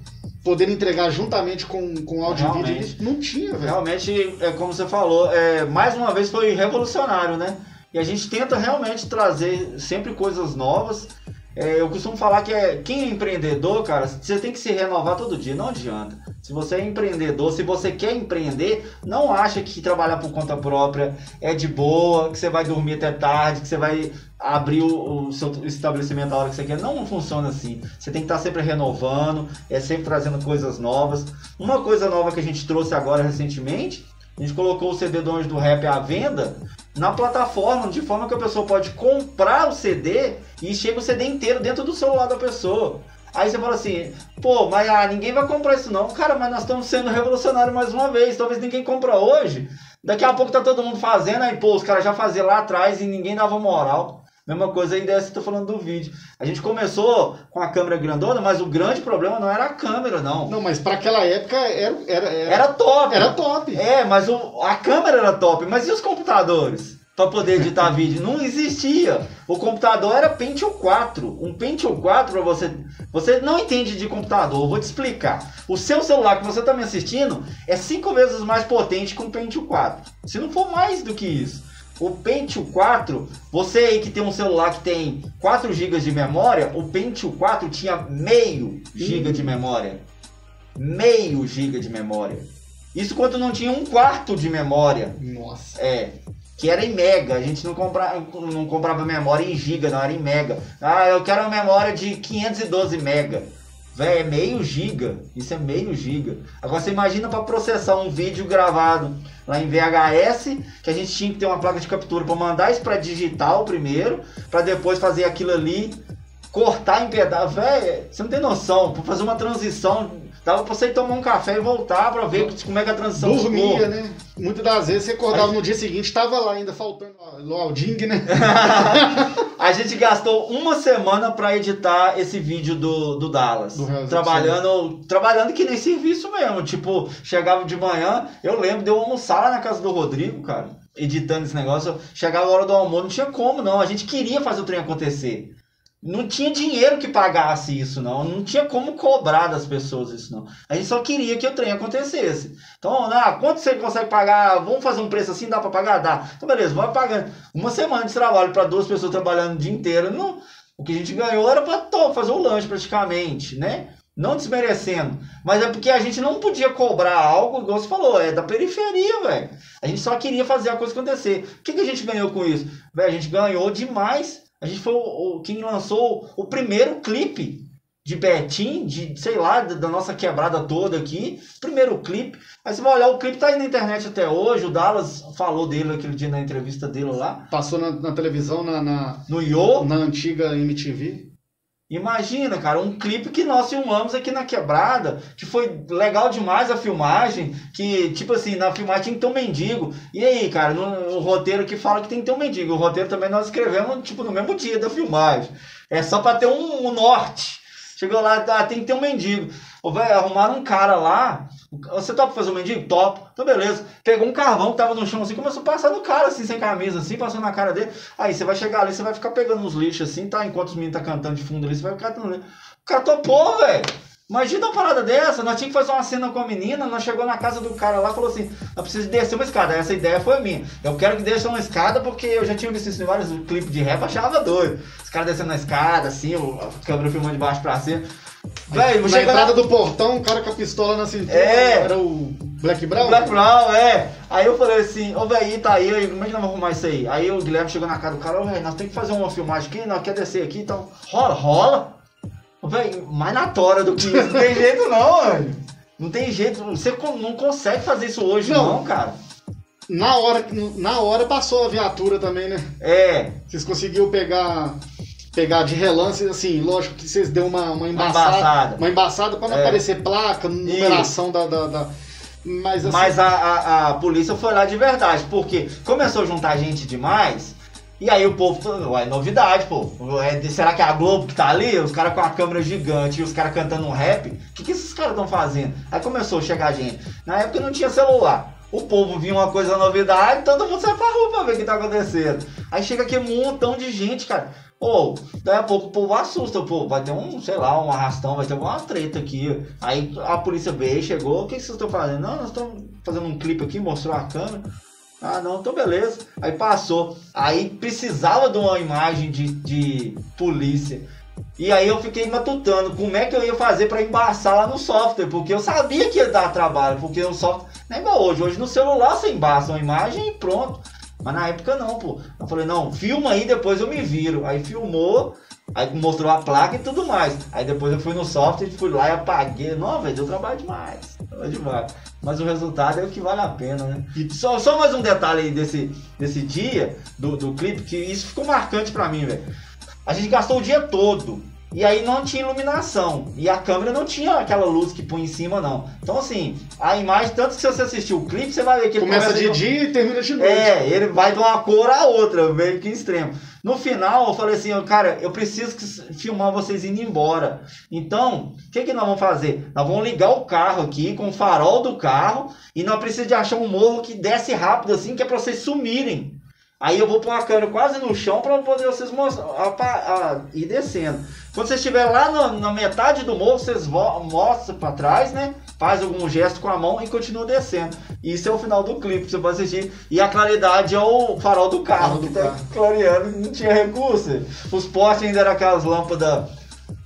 [SPEAKER 1] poder entregar juntamente com, com áudio e vídeo, não tinha, velho.
[SPEAKER 2] Realmente, é como você falou, é, mais uma vez foi revolucionário, né? E a gente tenta realmente trazer sempre coisas novas. É, eu costumo falar que é, quem é empreendedor, cara, você tem que se renovar todo dia, não adianta. Se você é empreendedor, se você quer empreender, não acha que trabalhar por conta própria é de boa, que você vai dormir até tarde, que você vai abrir o, o seu estabelecimento a hora que você quer. Não funciona assim. Você tem que estar sempre renovando, é sempre trazendo coisas novas. Uma coisa nova que a gente trouxe agora recentemente, a gente colocou o CD do Anjo do Rap à venda na plataforma, de forma que a pessoa pode comprar o CD e chega o CD inteiro dentro do celular da pessoa. Aí você fala assim, pô, mas ah, ninguém vai comprar isso não. Cara, mas nós estamos sendo revolucionários mais uma vez. Talvez ninguém compra hoje. Daqui a pouco tá todo mundo fazendo, aí pô, os caras já faziam lá atrás e ninguém dava moral. Mesma coisa aí dessa que eu tô falando do vídeo. A gente começou com a câmera grandona, mas o grande problema não era a câmera, não.
[SPEAKER 1] Não, mas para aquela época era, era, era,
[SPEAKER 2] Era top.
[SPEAKER 1] era top.
[SPEAKER 2] É, mas o, a câmera era top. Mas e os computadores? para poder editar vídeo. Não existia. O computador era Pentium 4. Um Pentium 4 para você, você não entende de computador. Eu vou te explicar. O seu celular que você está me assistindo é cinco vezes mais potente que um Pentium 4. Se não for mais do que isso. O Pentium 4, você aí que tem um celular que tem 4 GB de memória, o Pentium 4 tinha meio GB de memória. Meio GB de memória. Isso quando não tinha um quarto de memória.
[SPEAKER 1] Nossa.
[SPEAKER 2] É. Que era em mega. A gente não comprava, não comprava memória em giga, não, era em mega. Ah, eu quero uma memória de 512 mega. Véi, é meio giga. Isso é meio giga. Agora você imagina para processar um vídeo gravado lá em VHS, que a gente tinha que ter uma placa de captura para mandar isso para digital primeiro, para depois fazer aquilo ali, cortar em pedaços. Véi, você não tem noção. Para fazer uma transição Dava pra você tomar um café e voltar pra ver como é que a transição
[SPEAKER 1] Dormia,
[SPEAKER 2] ficou.
[SPEAKER 1] né? Muitas das vezes você acordava no dia seguinte, tava lá ainda faltando o Alding, né?
[SPEAKER 2] a gente gastou uma semana pra editar esse vídeo do, do Dallas.
[SPEAKER 1] Do
[SPEAKER 2] trabalhando, trabalhando que nem serviço mesmo. Tipo, chegava de manhã, eu lembro de eu almoçar lá na casa do Rodrigo, cara. Editando esse negócio, chegava a hora do almoço, não tinha como não. A gente queria fazer o trem acontecer não tinha dinheiro que pagasse isso, não. Não tinha como cobrar das pessoas isso, não. A gente só queria que o trem acontecesse. Então, ah, quanto você consegue pagar? Vamos fazer um preço assim? Dá para pagar? Dá. Então, beleza, vai pagando. Uma semana de trabalho para duas pessoas trabalhando o dia inteiro. Não, o que a gente ganhou era para fazer o lanche praticamente, né? Não desmerecendo. Mas é porque a gente não podia cobrar algo, igual você falou, é da periferia, velho. A gente só queria fazer a coisa acontecer. O que, que a gente ganhou com isso? Velho, a gente ganhou demais a gente foi o, o quem lançou o primeiro clipe de Betim, de, sei lá, da nossa quebrada toda aqui. Primeiro clipe. Aí você vai olhar, o clipe tá aí na internet até hoje. O Dallas falou dele aquele dia na entrevista dele lá.
[SPEAKER 1] Passou na, na televisão, na, na,
[SPEAKER 2] no Yo.
[SPEAKER 1] Na antiga MTV.
[SPEAKER 2] Imagina, cara, um clipe que nós filmamos aqui na quebrada, que foi legal demais a filmagem, que, tipo assim, na filmagem tinha que ter um mendigo. E aí, cara, no, o roteiro que fala que tem que ter um mendigo. O roteiro também nós escrevemos, tipo, no mesmo dia da filmagem. É só pra ter um, um norte. Chegou lá, ah, tem que ter um mendigo. Ô, velho, arrumaram um cara lá. Você topa fazer um mendigo? Topo. Então, beleza. Pegou um carvão que tava no chão assim, começou a passar no cara, assim, sem camisa, assim, passando na cara dele. Aí você vai chegar ali, você vai ficar pegando uns lixos assim, tá? Enquanto os meninos tá cantando de fundo ali, você vai ficar. O cara topou, velho. Imagina uma parada dessa, nós tínhamos que fazer uma cena com a menina, nós chegou na casa do cara lá e falou assim, nós precisamos descer uma escada, essa ideia foi minha. Eu quero que desça uma escada porque eu já tinha visto isso em vários clipes de rap, achava doido. Os caras descendo na escada, assim, a câmera filmando de baixo pra cima.
[SPEAKER 1] Véi, na entrada do portão, um cara com a pistola na cintura,
[SPEAKER 2] é.
[SPEAKER 1] era o Black Brown?
[SPEAKER 2] Black Brown, é. Aí eu falei assim, ô velho, tá aí, como é que nós vamos arrumar isso aí? Aí o Guilherme chegou na casa do cara, ô velho, nós temos que fazer uma filmagem aqui, nós quer descer aqui, então rola, rola. Véi, mais na tora do que isso. Não tem jeito não, velho. Não tem jeito. Você não consegue fazer isso hoje, não, não cara.
[SPEAKER 1] Na hora, na hora passou a viatura também, né?
[SPEAKER 2] É.
[SPEAKER 1] Vocês conseguiram pegar pegar de relance, assim, lógico que vocês deu uma, uma embaçada. Uma embaçada, uma embaçada para não é. aparecer placa, numeração da, da, da, Mas, assim...
[SPEAKER 2] Mas a, a, a, polícia foi lá de verdade, porque começou a juntar gente demais. E aí o povo, é novidade, pô. É, será que é a Globo que tá ali? Os caras com a câmera gigante e os caras cantando um rap? O que, que esses caras estão fazendo? Aí começou a chegar gente. Na época não tinha celular. O povo vinha uma coisa novidade, todo mundo sai pra rua pra ver o que tá acontecendo. Aí chega aqui um montão de gente, cara. Ou, daí a pouco o povo assusta, pô, vai ter um, sei lá, um arrastão, vai ter alguma treta aqui. Aí a polícia veio, chegou, o que, que vocês estão fazendo? Não, nós estamos fazendo um clipe aqui, mostrou a câmera. Ah, não, então beleza. Aí passou. Aí precisava de uma imagem de, de polícia. E aí eu fiquei matutando como é que eu ia fazer para embaçar lá no software, porque eu sabia que ia dar trabalho, porque o software não é igual hoje. Hoje no celular você embaça uma imagem e pronto. Mas na época não, pô. Eu falei, não, filma aí, depois eu me viro. Aí filmou, aí mostrou a placa e tudo mais. Aí depois eu fui no software, fui lá e apaguei. Não, velho, deu trabalho demais. Trabalho demais. Mas o resultado é o que vale a pena, né? E só, só mais um detalhe aí desse, desse dia, do, do clipe, que isso ficou marcante pra mim, velho. A gente gastou o dia todo e aí não tinha iluminação. E a câmera não tinha aquela luz que põe em cima, não. Então, assim, a imagem, tanto que se você assistir o clipe, você vai ver que
[SPEAKER 1] começa, começa de, de dia e termina de noite.
[SPEAKER 2] É, ele vai de uma cor a outra, meio que extremo. No final, eu falei assim, cara, eu preciso filmar vocês indo embora. Então, o que, que nós vamos fazer? Nós vamos ligar o carro aqui com o farol do carro e nós precisamos de achar um morro que desce rápido assim, que é para vocês sumirem. Aí eu vou pôr a câmera quase no chão para poder vocês mostrar, a, a, ir descendo. Quando você estiver lá no, na metade do morro, vocês mostram para trás, né? Faz algum gesto com a mão e continua descendo. Isso é o final do clipe, você pode assistir. E a claridade é o farol do carro, do que tá carro. clareando, não tinha recurso. Os postes ainda eram aquelas lâmpadas,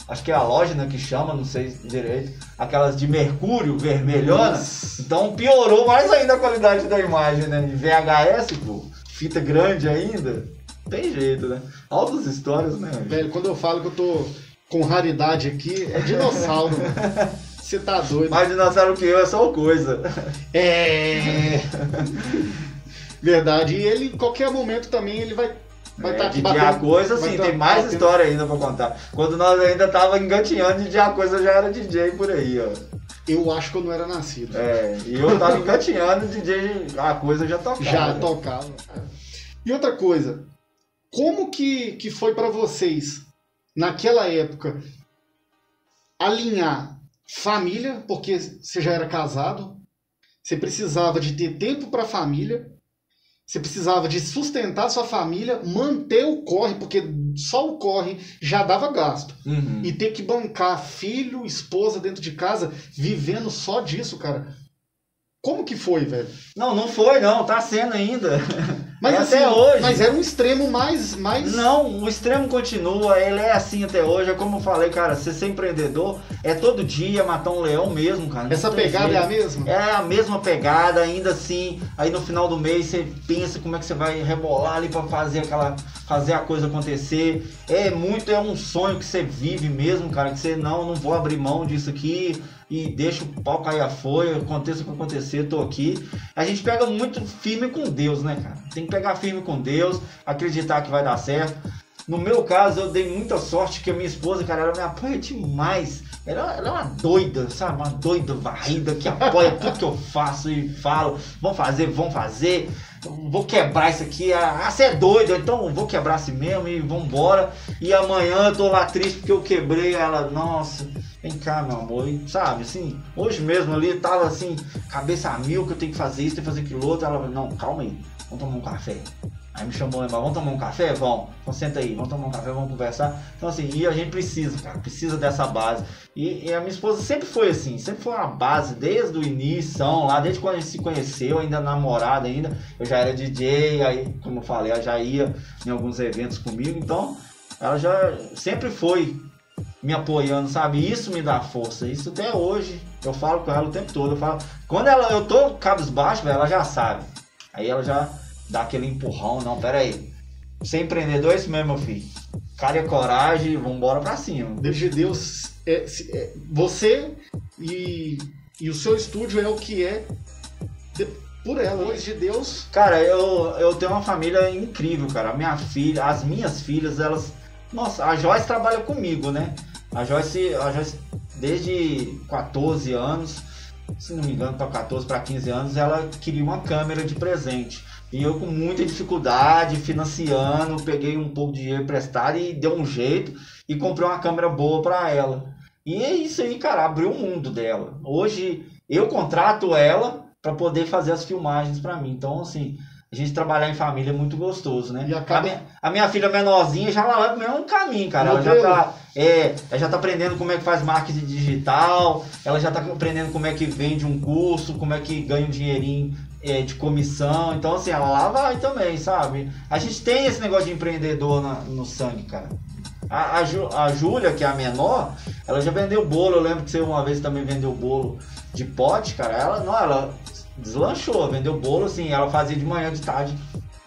[SPEAKER 2] acho que é a loja né, que chama, não sei direito. Aquelas de mercúrio vermelhonas. Então piorou mais ainda a qualidade da imagem, né? VHS, pô fita grande ainda, tem jeito, né? Altas histórias, né?
[SPEAKER 1] Velho, quando eu falo que eu tô com raridade aqui, é dinossauro. Você tá doido.
[SPEAKER 2] Mais dinossauro que eu é só coisa.
[SPEAKER 1] É. Verdade. E ele, em qualquer momento também, ele vai
[SPEAKER 2] Vai é, tá de coisa, sim, tem mais batendo. história ainda pra contar. Quando nós ainda tava engatinhando de dia coisa, já era DJ por aí, ó.
[SPEAKER 1] Eu acho que eu não era nascido.
[SPEAKER 2] É, e eu tava engatinhando, DJ, a coisa já tocava.
[SPEAKER 1] Já né? tocava. E outra coisa, como que, que foi para vocês, naquela época, alinhar família, porque você já era casado, você precisava de ter tempo para família, você precisava de sustentar sua família, manter o corre, porque só o corre já dava gasto. Uhum. E ter que bancar filho, esposa dentro de casa, vivendo só disso, cara. Como que foi, velho?
[SPEAKER 2] Não, não foi, não. Tá sendo ainda.
[SPEAKER 1] Mas é assim, até hoje. Mas era um extremo mais, mais.
[SPEAKER 2] Não, o extremo continua. Ele é assim até hoje. É como eu falei, cara. Você ser empreendedor é todo dia matar um leão mesmo, cara.
[SPEAKER 1] Essa pegada jeito. é a mesma?
[SPEAKER 2] É a mesma pegada, ainda assim. Aí no final do mês você pensa como é que você vai rebolar ali para fazer aquela. fazer a coisa acontecer. É muito, é um sonho que você vive mesmo, cara. Que você não, não vou abrir mão disso aqui e deixa o pau cair a folha, aconteça o que acontecer, tô aqui. A gente pega muito firme com Deus, né, cara? Tem que pegar firme com Deus, acreditar que vai dar certo. No meu caso, eu dei muita sorte que a minha esposa, cara, ela me apoia demais. Ela, ela é uma doida, sabe? Uma doida varrida que apoia tudo que eu faço e falo. Vamos fazer, vamos fazer. Vou quebrar isso aqui. Ah, você é doido, então vou quebrar assim mesmo e vambora. E amanhã eu tô lá triste porque eu quebrei. Ela, nossa, Vem cá, meu amor, e, sabe, assim, hoje mesmo ali tava assim, cabeça a mil que eu tenho que fazer isso, tenho que fazer aquilo outro. Ela falou, não, calma aí, vamos tomar um café. Aí me chamou, vamos tomar um café? Vamos. Então senta aí, vamos tomar um café, vamos conversar. Então assim, e a gente precisa, cara, precisa dessa base. E, e, a minha esposa sempre foi assim, sempre foi uma base desde o início, lá desde quando a gente se conheceu, ainda namorada ainda, eu já era DJ, aí, como eu falei, ela já ia em alguns eventos comigo, então ela já sempre foi me apoiando, sabe? Isso me dá força. Isso até hoje. Eu falo com ela o tempo todo. Eu falo, quando ela, eu tô cabisbaixo, ela já sabe. Aí ela já dá aquele empurrão. Não, pera aí. Ser empreendedor é isso mesmo, meu filho. Cara e coragem, vambora pra cima.
[SPEAKER 1] Deus de Deus, é, é, você e, e o seu estúdio é o que é de, por ela. Depois de Deus.
[SPEAKER 2] Cara, eu, eu tenho uma família incrível, cara. Minha filha, as minhas filhas, elas nossa, a Joyce trabalha comigo, né? A Joyce, a Joyce desde 14 anos, se não me engano, para 14 para 15 anos, ela queria uma câmera de presente. E eu com muita dificuldade, financiando, peguei um pouco de dinheiro emprestado e deu um jeito e comprei uma câmera boa para ela. E é isso aí, cara, abriu o mundo dela. Hoje eu contrato ela para poder fazer as filmagens para mim. Então, assim, a gente trabalhar em família é muito gostoso, né? Acaba... A, minha, a, minha, filha menorzinha já vai pro mesmo caminho, cara. Ela já, tá, é, ela já tá aprendendo como é que faz marketing digital, ela já tá aprendendo como é que vende um curso, como é que ganha um dinheirinho é, de comissão. Então, assim, ela lá vai também, sabe? A gente tem esse negócio de empreendedor na, no sangue, cara. A, a, Ju, a Júlia, que é a menor, ela já vendeu bolo. Eu lembro que você uma vez também vendeu bolo de pote, cara. Ela não, ela deslanchou, vendeu bolo assim, ela fazia de manhã, de tarde,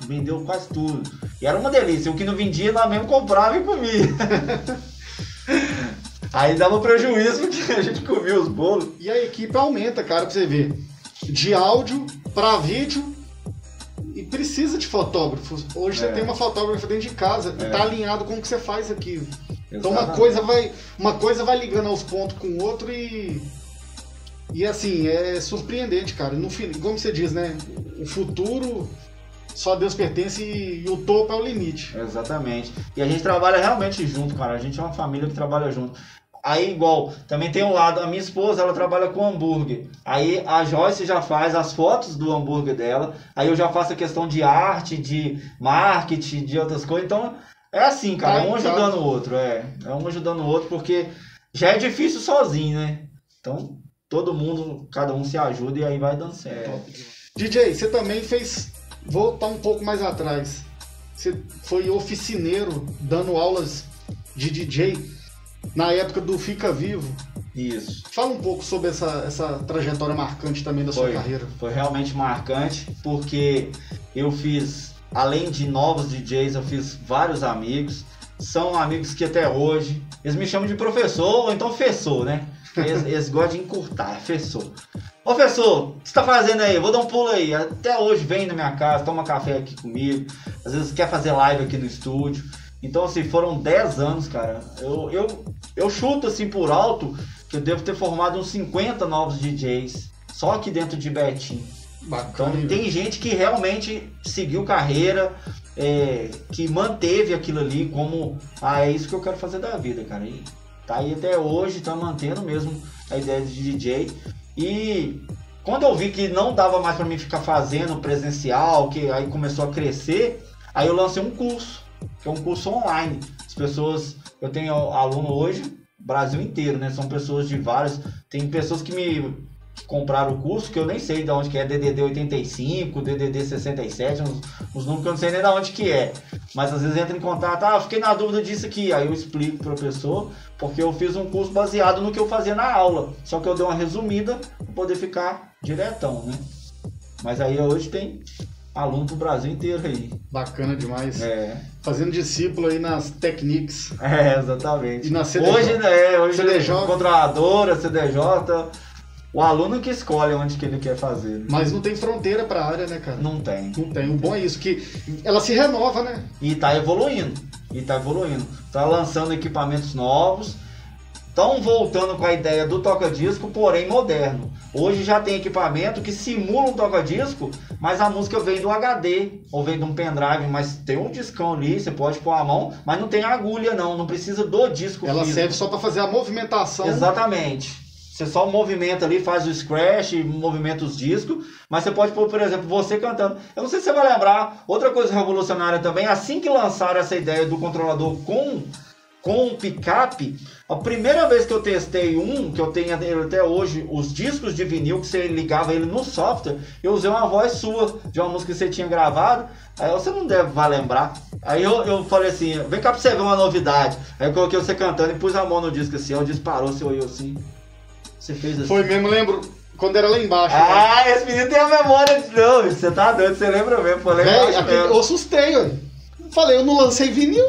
[SPEAKER 2] vendeu quase tudo. E era uma delícia, o que não vendia, ela mesmo comprava e comia. Aí dava prejuízo porque a gente comia os bolos.
[SPEAKER 1] E a equipe aumenta, cara, pra você ver. De áudio para vídeo e precisa de fotógrafos. Hoje é. você tem uma fotógrafa dentro de casa é. e tá alinhado com o que você faz aqui. Exatamente. Então uma coisa vai, uma coisa vai ligando aos pontos com o outro e e assim, é surpreendente, cara. No fim, como você diz, né? O futuro só Deus pertence e, o topo é o limite.
[SPEAKER 2] Exatamente. E a gente trabalha realmente junto, cara. A gente é uma família que trabalha junto. aí igual, também tem um lado, a minha esposa, ela trabalha com hambúrguer. Aí a Joyce já faz as fotos do hambúrguer dela, aí eu já faço a questão de arte, de marketing, de outras coisas. Então, é assim, cara,
[SPEAKER 1] Tá
[SPEAKER 2] um ajudando o outro, é. É um ajudando o outro, porque já é difícil sozinho, né? Então, todo mundo, cada um se ajuda e aí vai dando certo.
[SPEAKER 1] DJ, você também fez. Voltar um pouco mais atrás. Você foi oficineiro dando aulas de DJ na época do Fica Vivo.
[SPEAKER 2] Isso.
[SPEAKER 1] Fala um pouco sobre essa, essa trajetória marcante também da sua
[SPEAKER 2] Foi.
[SPEAKER 1] carreira.
[SPEAKER 2] Foi realmente marcante, porque eu fiz, além de novos DJs, eu fiz vários amigos. São amigos que até hoje, eles me chamam de professor ou então fessor, né? Eles, eles gostam de encurtar, é fessor. Ô fessor, o que você tá fazendo aí? Vou dar um pulo aí. Até hoje vem na minha casa, toma café aqui comigo. Às vezes quer fazer live aqui no estúdio. Então, assim, foram 10 anos, cara. Eu, eu, eu chuto, assim, por alto, que eu devo ter formado uns 50 novos DJs. Só aqui dentro de Betim. Então
[SPEAKER 1] Bacana. hein,
[SPEAKER 2] tem gente que realmente seguiu carreira, é, que manteve aquilo ali como, ah, é isso que eu quero fazer da vida, cara. E tá aí até hoje, tá mantendo mesmo a ideia de DJ. E quando eu vi que não dava mais para mim ficar fazendo presencial, que aí começou a crescer, aí eu lancei um curso, que é um curso online. As pessoas, eu tenho aluno hoje, Brasil inteiro, né? São pessoas de várias, tem pessoas que me que compraram o curso, que eu nem sei de onde que é, DDD 85, DDD 67, uns, uns números que eu não sei nem de onde que é. Mas às vezes entra em contato, ah, fiquei na dúvida disso aqui. Aí eu explico pro professor, porque eu fiz um curso baseado no que eu fazia na aula. Só que eu dei uma resumida para poder ficar diretão, né? Mas aí hoje tem aluno pro Brasil inteiro aí.
[SPEAKER 1] Bacana demais.
[SPEAKER 2] É,
[SPEAKER 1] Fazendo discípulo aí nas techniques.
[SPEAKER 2] é exatamente.
[SPEAKER 1] E na CDJ?
[SPEAKER 2] Hoje, né, hoje
[SPEAKER 1] CDJ.
[SPEAKER 2] controladora, CDJ, o aluno que escolhe onde que ele quer fazer. né?
[SPEAKER 1] Mas não tem fronteira pra área, né, cara?
[SPEAKER 2] Não tem.
[SPEAKER 1] Não tem. O bom é isso, que ela se renova, né?
[SPEAKER 2] E tá evoluindo. E tá evoluindo. Tá lançando equipamentos novos. Estão voltando com a ideia do toca-disco, porém moderno. Hoje já tem equipamento que simula um toca-disco, mas a música vem do HD ou vem de um pendrive, mas tem um discão ali, você pode pôr a mão, mas não tem agulha não, não precisa do disco
[SPEAKER 1] Ela
[SPEAKER 2] físico.
[SPEAKER 1] serve só pra fazer a movimentação.
[SPEAKER 2] Exatamente. Você só movimenta ali, faz o scratch, movimenta os discos, mas você pode pôr, por exemplo, você cantando. Eu não sei se você vai lembrar, outra coisa revolucionária também, assim que lançaram essa ideia do controlador com com o picape, a primeira vez que eu testei um, que eu tenho até hoje, os discos de vinil, que você ligava ele no software, eu usei uma voz sua, de uma música que você tinha gravado, aí você não deve vai lembrar. Aí eu, eu falei assim, vem cá pra você ver uma novidade. Aí eu coloquei você cantando e pus a mão no disco assim, aí o disco parou, você olhou assim. Você fez assim.
[SPEAKER 1] Foi mesmo, lembro, quando era lá embaixo. né?
[SPEAKER 2] Ah, esse menino tem a memória de não, você tá doido, você lembra mesmo, foi
[SPEAKER 1] Véi,
[SPEAKER 2] legal.
[SPEAKER 1] aquele- eu assustei, ué. Falei, eu não lancei vinil.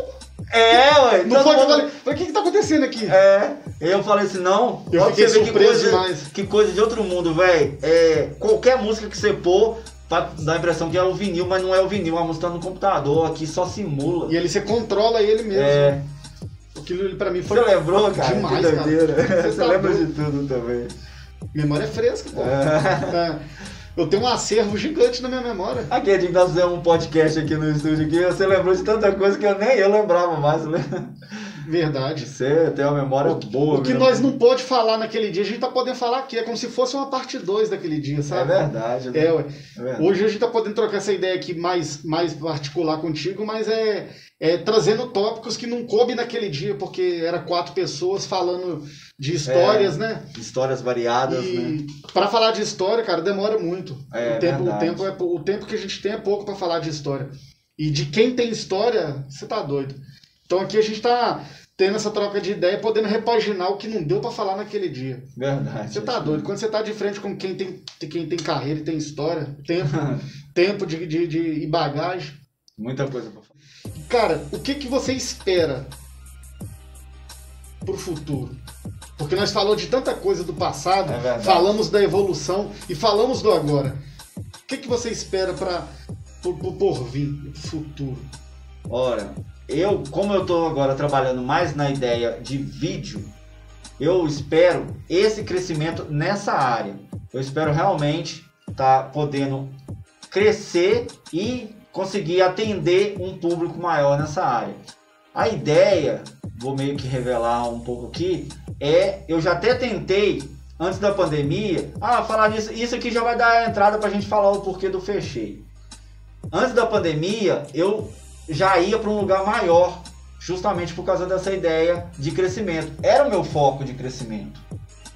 [SPEAKER 2] É, ué.
[SPEAKER 1] Não foi que eu
[SPEAKER 2] mundo-
[SPEAKER 1] falei, falei, o que que tá acontecendo aqui?
[SPEAKER 2] É, eu falei assim, não.
[SPEAKER 1] Eu fiquei surpreso
[SPEAKER 2] que coisa,
[SPEAKER 1] demais.
[SPEAKER 2] Que coisa de outro mundo, velho. É, qualquer música que você pôr, pra dar a impressão que é o vinil, mas não é o vinil, a música tá no computador, aqui só simula.
[SPEAKER 1] E ele, você controla ele mesmo.
[SPEAKER 2] É,
[SPEAKER 1] Aquilo pra mim foi
[SPEAKER 2] você lembrou, cara?
[SPEAKER 1] demais,
[SPEAKER 2] que
[SPEAKER 1] cara. Você
[SPEAKER 2] Você,
[SPEAKER 1] tá
[SPEAKER 2] lembra de tudo também.
[SPEAKER 1] Memória fresca, pô.
[SPEAKER 2] É.
[SPEAKER 1] É. Eu tenho um acervo gigante na minha memória.
[SPEAKER 2] Aquele dia que nós fizemos um podcast aqui no estúdio aqui, você lembrou de tanta coisa que eu nem eu lembrava mais, né?
[SPEAKER 1] Verdade.
[SPEAKER 2] Você tem uma memória boa,
[SPEAKER 1] O que
[SPEAKER 2] mesmo.
[SPEAKER 1] nós não pôde falar naquele dia, a gente tá podendo falar aqui. É como se fosse uma parte 2 daquele dia,
[SPEAKER 2] É
[SPEAKER 1] sabe?
[SPEAKER 2] verdade, né?
[SPEAKER 1] É, ué.
[SPEAKER 2] É verdade.
[SPEAKER 1] Hoje a gente tá podendo trocar essa ideia aqui mais, mais particular contigo, mas é, é trazendo tópicos que não coube naquele dia, porque era quatro pessoas falando de histórias, né?
[SPEAKER 2] Histórias variadas, né?
[SPEAKER 1] E para falar de história, cara, demora muito.
[SPEAKER 2] É,
[SPEAKER 1] o, tempo, o, tempo é, o tempo que a gente tem é pouco para falar de história. E de quem tem história, você tá doido. Então aqui a gente tá tendo essa troca de ideia, podendo repaginar o que não deu para falar naquele dia.
[SPEAKER 2] Verdade.
[SPEAKER 1] Você tá doido. Quando você tá de frente com quem tem, quem tem carreira e tem história, tempo, tempo de, de, de, e bagagem.
[SPEAKER 2] Muita coisa pra falar.
[SPEAKER 1] Cara, o que, que você espera pro futuro? Porque nós falamos de tanta coisa do passado,
[SPEAKER 2] É
[SPEAKER 1] falamos da evolução e falamos do agora. O que, que você espera para pro porvir, pro futuro?
[SPEAKER 2] Ora, eu, como eu tô agora trabalhando mais na ideia de vídeo, eu espero esse crescimento nessa área. Eu espero realmente estar podendo crescer e conseguir atender um público maior nessa área. A ideia, vou meio que revelar um pouco aqui, é, eu já até tentei, antes da pandemia, ah, falar nisso, isso aqui já vai dar a entrada pra gente falar o porquê do fechei. Antes da pandemia, eu já ia para um lugar maior, justamente por causa dessa ideia de crescimento. Era o meu foco de crescimento.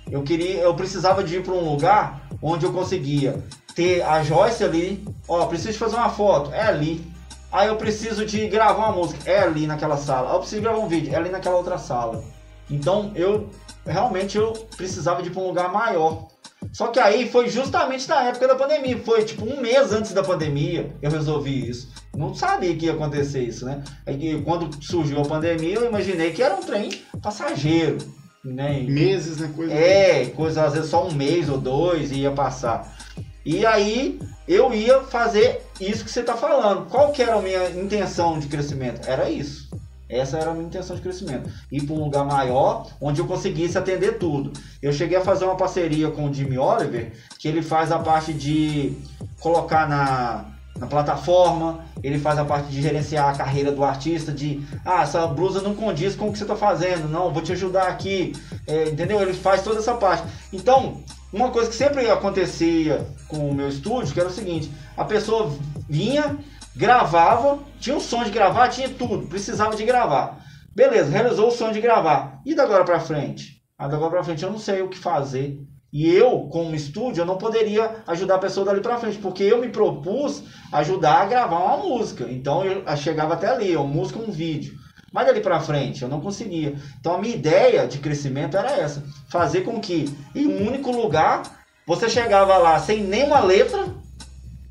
[SPEAKER 2] Eu queria, eu precisava de ir para um lugar onde eu conseguia ter a Joyce ali, ó, preciso fazer uma foto, é ali. Aí eu preciso de gravar uma música, é ali naquela sala. Aí eu preciso gravar um vídeo, é ali naquela outra sala. Então eu realmente eu precisava de ir um lugar maior. Só que aí foi justamente na época da pandemia, foi tipo um mês antes da pandemia eu resolvi isso. Não sabia que ia acontecer isso, né? Aí, quando surgiu a pandemia eu imaginei que era um trem passageiro, né?
[SPEAKER 1] Meses, né?
[SPEAKER 2] Coisa é, coisa às vezes só um mês ou dois ia passar. E aí eu ia fazer isso que você está falando. Qual que era a minha intenção de crescimento? Era isso. Essa era a minha intenção de crescimento. Ir para um lugar maior, onde eu conseguisse atender tudo. Eu cheguei a fazer uma parceria com o Jimmy Oliver, que ele faz a parte de colocar na, na plataforma, ele faz a parte de gerenciar a carreira do artista, de ah, essa blusa não condiz com o que você está fazendo, não, vou te ajudar aqui, é, entendeu? Ele faz toda essa parte. Então, uma coisa que sempre acontecia com o meu estúdio, que era o seguinte, a pessoa vinha, gravava, tinha um som de gravar, tinha tudo, precisava de gravar. Beleza, realizou o sonho de gravar. E da agora para frente? Ah, da agora para frente eu não sei o que fazer. E eu, como estúdio, eu não poderia ajudar a pessoa dali para frente, porque eu me propus ajudar a gravar uma música. Então eu chegava até ali, uma música, um vídeo. Mas dali para frente eu não conseguia. Então a minha ideia de crescimento era essa: fazer com que em um único lugar você chegava lá sem nenhuma letra,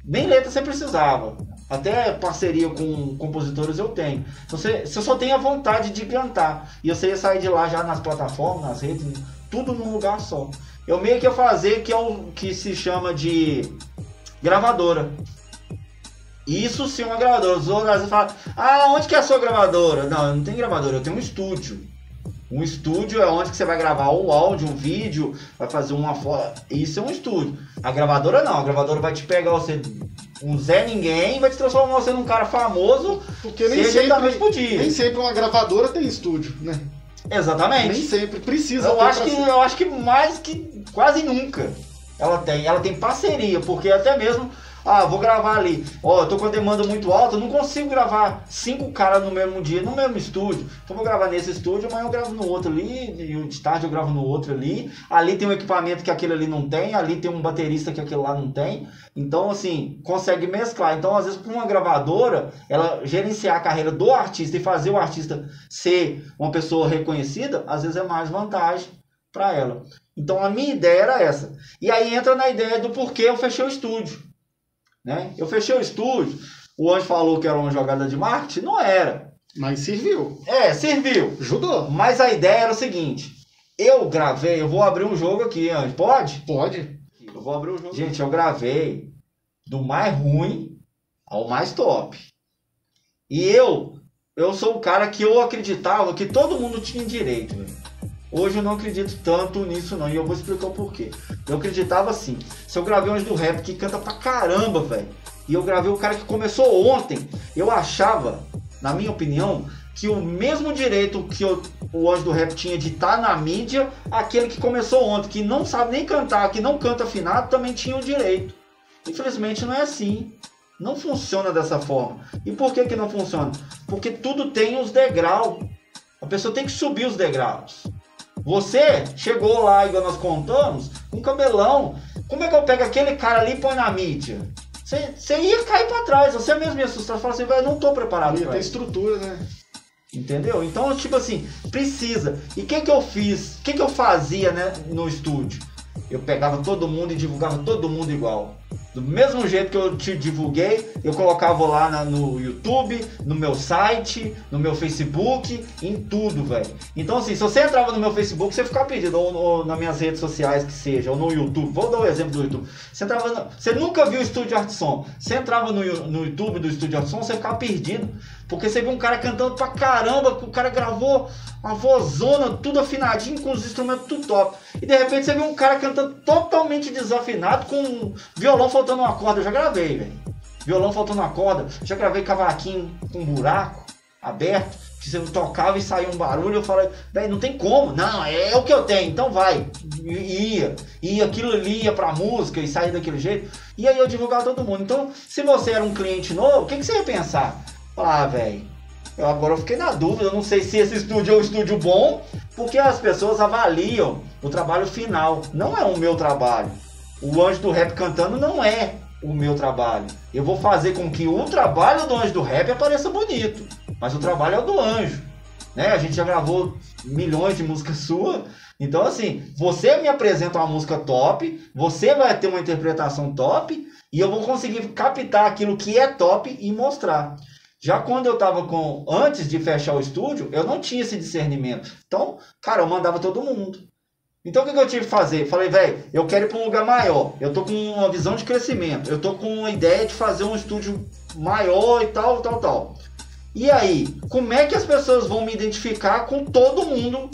[SPEAKER 2] nem letra você precisava. Até parceria com compositores eu tenho. Então, você, você só tem a vontade de cantar. E você ia sair de lá já nas plataformas, nas redes, tudo num lugar só. Eu meio que ia fazer que é o que se chama de gravadora. Isso sim é uma gravadora. Os outros falam, ah, onde que é a sua gravadora? Não, eu não tenho gravadora, eu tenho um estúdio. Um estúdio é onde que você vai gravar um áudio, um vídeo, vai fazer uma foto. Isso é um estúdio. A gravadora não, a gravadora vai te pegar você um Zé Ninguém vai te transformar você num cara famoso.
[SPEAKER 1] Porque nem sempre, nem sempre uma gravadora tem estúdio, né?
[SPEAKER 2] Exatamente.
[SPEAKER 1] Nem sempre precisa.
[SPEAKER 2] Eu acho que ser. eu acho que mais que quase nunca ela tem. Ela tem parceria, porque até mesmo ah, vou gravar ali. Ó, oh, tô com a demanda muito alta, não consigo gravar cinco caras no mesmo dia, no mesmo estúdio. Então vou gravar nesse estúdio, amanhã eu gravo no outro ali, e de tarde eu gravo no outro ali. Ali tem um equipamento que aquele ali não tem, ali tem um baterista que aquele lá não tem. Então, assim, consegue mesclar. Então, às vezes, para uma gravadora, ela gerenciar a carreira do artista e fazer o artista ser uma pessoa reconhecida, às vezes é mais vantagem para ela. Então, a minha ideia era essa. E aí entra na ideia do porquê eu fechei o estúdio. Né? Eu fechei o estúdio, o Anjo falou que era uma jogada de marketing, não era.
[SPEAKER 1] Mas serviu.
[SPEAKER 2] É, serviu.
[SPEAKER 1] Ajudou.
[SPEAKER 2] Mas a ideia era o seguinte: eu gravei, eu vou abrir um jogo aqui, Anjo. Pode?
[SPEAKER 1] Pode.
[SPEAKER 2] Eu vou abrir um jogo. Gente, eu gravei do mais ruim ao mais top. E eu, eu sou o cara que eu acreditava que todo mundo tinha direito. Hoje eu não acredito tanto nisso não, e eu vou explicar o porquê. Eu acreditava assim, se eu gravei um do rap que canta pra caramba, velho, e eu gravei o cara que começou ontem, eu achava, na minha opinião, que o mesmo direito que eu, o Anjo do Rap tinha de estar tá na mídia, aquele que começou ontem, que não sabe nem cantar, que não canta afinado, também tinha o direito. Infelizmente não é assim. Não funciona dessa forma. E por que, que não funciona? Porque tudo tem os degraus. A pessoa tem que subir os degraus. Você chegou lá, igual nós contamos, com cabelão. Como é que eu pego aquele cara ali e põe na mídia? Você ia cair para trás, você mesmo ia assustar, falar assim, velho, não tô preparado.
[SPEAKER 1] Ia ter estrutura, né?
[SPEAKER 2] Entendeu? Então, tipo assim, precisa. E o que que eu fiz? O que que eu fazia né, no estúdio? Eu pegava todo mundo e divulgava todo mundo igual. Do mesmo jeito que eu te divulguei, eu colocava lá na, no YouTube, no meu site, no meu Facebook, em tudo, velho. Então, assim, se você entrava no meu Facebook, você ficava perdido, ou, ou, nas minhas redes sociais que seja, ou no YouTube. Vou dar o um exemplo do YouTube. Você, entrava no, você nunca viu o Estúdio Arte Som. Você entrava no, no YouTube do Estúdio Arte Som, você ficava perdido. Porque você viu um cara cantando pra caramba, o cara gravou uma vozona, tudo afinadinho, com os instrumentos tudo top. E de repente você viu um cara cantando totalmente desafinado, com violão faltando uma corda. Eu já gravei, velho. Violão faltando uma corda. Já gravei cavaquinho com um buraco aberto. que você tocava e saía um barulho, eu falei, velho, não tem como, não, é, o que eu tenho, então vai. E ia, e aquilo ali ia pra música e saía daquele jeito. E aí eu divulgava todo mundo. Então, se você era um cliente novo, o que, que você ia pensar? Ah, velho, eu agora fiquei na dúvida, eu não sei se esse estúdio é um estúdio bom, porque as pessoas avaliam o trabalho final, não é o meu trabalho. O Anjo do Rap cantando não é o meu trabalho. Eu vou fazer com que o trabalho do Anjo do Rap apareça bonito, mas o trabalho é o do Anjo. Né? A gente já gravou milhões de músicas suas. Então, assim, você me apresenta uma música top, você vai ter uma interpretação top, e eu vou conseguir captar aquilo que é top e mostrar. Já quando eu tava com. Antes de fechar o estúdio, eu não tinha esse discernimento. Então, cara, eu mandava todo mundo. Então o que, que eu tive que fazer? Falei, velho, eu quero ir para um lugar maior. Eu tô com uma visão de crescimento. Eu tô com uma ideia de fazer um estúdio maior e tal, tal, tal. E aí, como é que as pessoas vão me identificar com todo mundo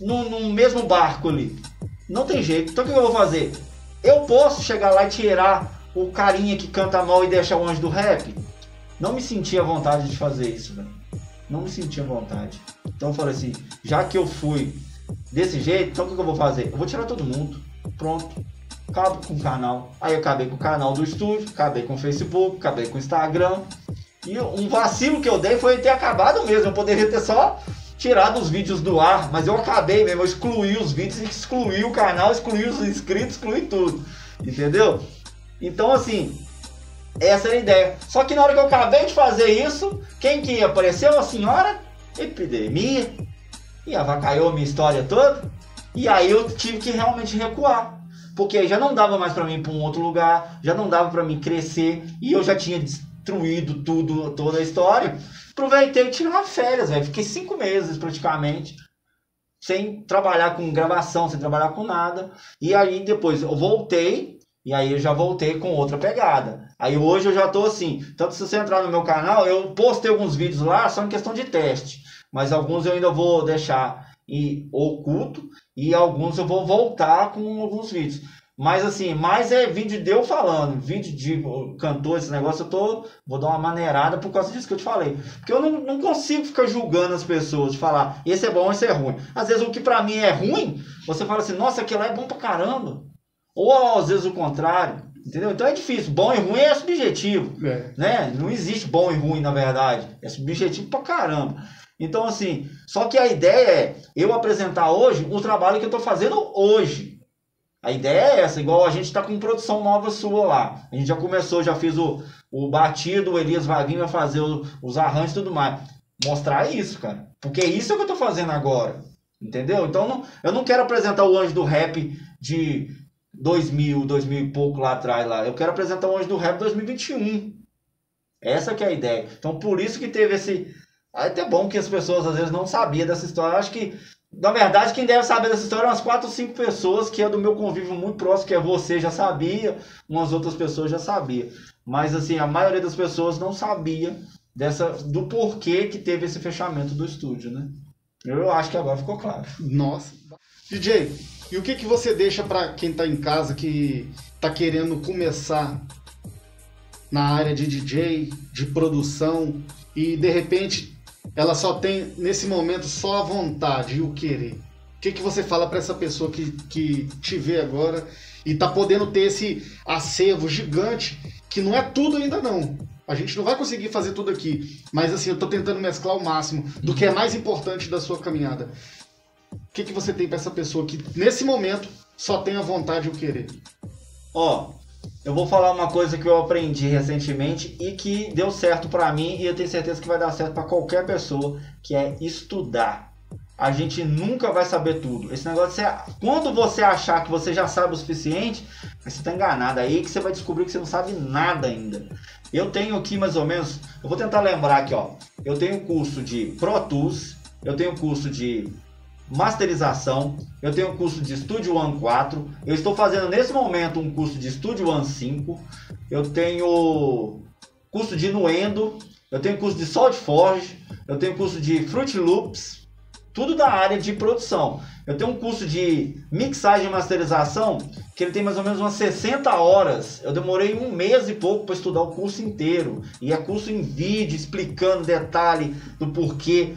[SPEAKER 2] no, no mesmo barco ali? Não tem jeito. Então o que, que eu vou fazer? Eu posso chegar lá e tirar o carinha que canta mal e deixar o anjo do rap? Não me sentia vontade de fazer isso, velho. Não me sentia vontade. Então eu falei assim, já que eu fui desse jeito, então o que eu vou fazer? Eu vou tirar todo mundo. Pronto. Acabo com o canal. Aí eu acabei com o canal do estúdio, acabei com o Facebook, acabei com o Instagram. E um vacilo que eu dei foi ter acabado mesmo. Eu poderia ter só tirado os vídeos do ar, mas eu acabei mesmo. Eu excluí os vídeos, excluí o canal, excluí os inscritos, excluí tudo. Entendeu? Então, assim, essa era a ideia. Só que na hora que eu acabei de fazer isso, quem que apareceu? A senhora epidemia e avacaiou minha história toda. E aí eu tive que realmente recuar. Porque aí já não dava mais para mim ir para um outro lugar, já não dava para mim crescer e eu já tinha destruído tudo, toda a história. Aproveitei e tirei uma férias, velho. Fiquei cinco meses praticamente sem trabalhar com gravação, sem trabalhar com nada. E aí depois eu voltei e aí eu já voltei com outra pegada. Aí hoje eu já tô assim. Tanto se você entrar no meu canal, eu postei alguns vídeos lá só em questão de teste mas alguns eu ainda vou deixar e oculto e alguns eu vou voltar com alguns vídeos. Mas assim, mais é vídeo de eu falando, vídeo de cantor, esse negócio, eu tô. Vou dar uma maneirada por causa disso que eu te falei. Porque eu não, não consigo ficar julgando as pessoas, de falar, esse é bom, esse é ruim. Às vezes o que pra mim é ruim, você fala assim, nossa, aquilo lá é bom pra caramba. Ou às vezes o contrário. Entendeu? Então é difícil. Bom e ruim é subjetivo. É. Né? Não existe bom e ruim, na verdade. É subjetivo pra caramba. Então, assim, só que a ideia é eu apresentar hoje o trabalho que eu estou fazendo hoje. A ideia é essa, igual a gente está com produção nova sua lá. A gente já começou, já fiz o, o batido, o Elias Vaguinho vai fazer o, os arranjos e tudo mais. Mostrar isso, cara. Porque é isso que eu estou fazendo agora. Entendeu? Então não, eu não quero apresentar o anjo do rap de 2000, 2000 e pouco lá atrás. lá. Eu quero apresentar o anjo do rap 2021. Essa que é a ideia. Então por isso que teve esse, é até bom que as pessoas às vezes não sabiam dessa história. Eu acho que, na verdade, quem deve saber dessa história são umas 4 ou 5 pessoas que é do meu convívio muito próximo, que é você já sabia, umas outras pessoas já sabiam. Mas assim, a maioria das pessoas não sabia dessa do porquê que teve esse fechamento do estúdio, né? Eu acho que agora ficou claro.
[SPEAKER 1] Nossa. DJ, e o que, que você deixa para quem tá em casa que tá querendo começar na área de DJ, de produção e de repente ela só tem nesse momento só a vontade e o querer. O que, que você fala para essa pessoa que, que te vê agora e tá podendo ter esse acervo gigante que não é tudo ainda não. A gente não vai conseguir fazer tudo aqui, mas assim, eu tô tentando mesclar o máximo do que é mais importante da sua caminhada. O que, que você tem para essa pessoa que nesse momento só tem a vontade e o querer?
[SPEAKER 2] Ó, eu vou falar uma coisa que eu aprendi recentemente e que deu certo para mim e eu tenho certeza que vai dar certo para qualquer pessoa, que é estudar. A gente nunca vai saber tudo. Esse negócio é quando você achar que você já sabe o suficiente, você está enganado aí que você vai descobrir que você não sabe nada ainda. Eu tenho aqui mais ou menos, eu vou tentar lembrar aqui, ó. Eu tenho curso de Pro Tools, eu tenho curso de masterização, eu tenho um curso de Studio One 4, eu estou fazendo nesse momento um curso de Studio One 5, eu tenho curso de Nuendo, eu tenho curso de SolidForge, eu tenho curso de Fruit Loops, tudo da área de produção. Eu tenho um curso de mixagem e masterização que ele tem mais ou menos umas 60 horas. Eu demorei um mês e pouco para estudar o curso inteiro. E é curso em vídeo, explicando detalhe do porquê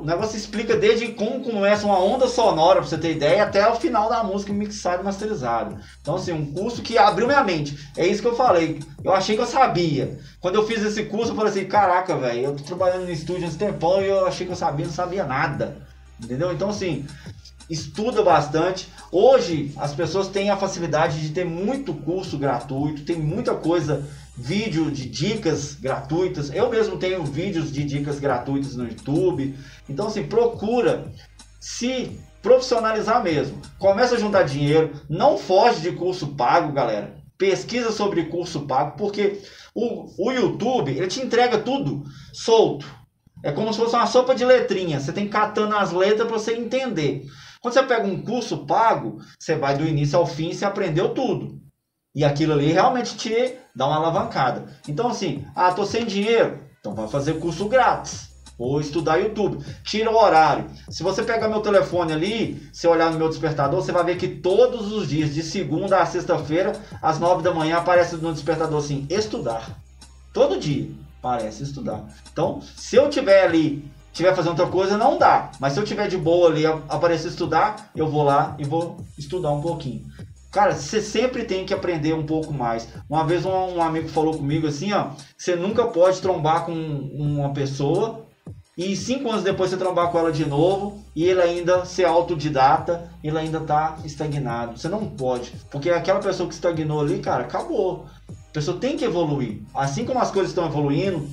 [SPEAKER 2] o negócio explica desde como começa uma onda sonora, pra você ter ideia, até o final da música mixada e masterizada. Então, assim, um curso que abriu minha mente. É isso que eu falei. Eu achei que eu sabia. Quando eu fiz esse curso, eu falei assim, caraca, velho, eu tô trabalhando no estúdio esse tempão e eu achei que eu sabia, não sabia nada. Entendeu? Então, assim, estuda bastante. Hoje, as pessoas têm a facilidade de ter muito curso gratuito, tem muita coisa vídeo de dicas gratuitas. Eu mesmo tenho vídeos de dicas gratuitas no YouTube. Então, assim, procura se profissionalizar mesmo. Começa a juntar dinheiro, não foge de curso pago, galera. Pesquisa sobre curso pago, porque o, o YouTube, ele te entrega tudo solto. É como se fosse uma sopa de letrinha. Você tem que catando as letras para você entender. Quando você pega um curso pago, você vai do início ao fim e você aprendeu tudo. E aquilo ali realmente te dá uma alavancada. Então, assim, ah, tô sem dinheiro, então vai fazer curso grátis. Ou estudar YouTube. Tira o horário. Se você pegar meu telefone ali, se olhar no meu despertador, você vai ver que todos os dias, de segunda a sexta-feira, às nove da manhã, aparece no despertador assim, estudar. Todo dia aparece estudar. Então, se eu tiver ali, tiver fazendo outra coisa, não dá. Mas se eu tiver de boa ali, aparecer estudar, eu vou lá e vou estudar um pouquinho. Cara, você sempre tem que aprender um pouco mais. Uma vez um, um amigo falou comigo assim, ó, você nunca pode trombar com uma pessoa e cinco anos depois você trombar com ela de novo e ele ainda ser autodidata, ele ainda tá estagnado. Você não pode, porque aquela pessoa que estagnou ali, cara, acabou. A pessoa tem que evoluir. Assim como as coisas estão evoluindo,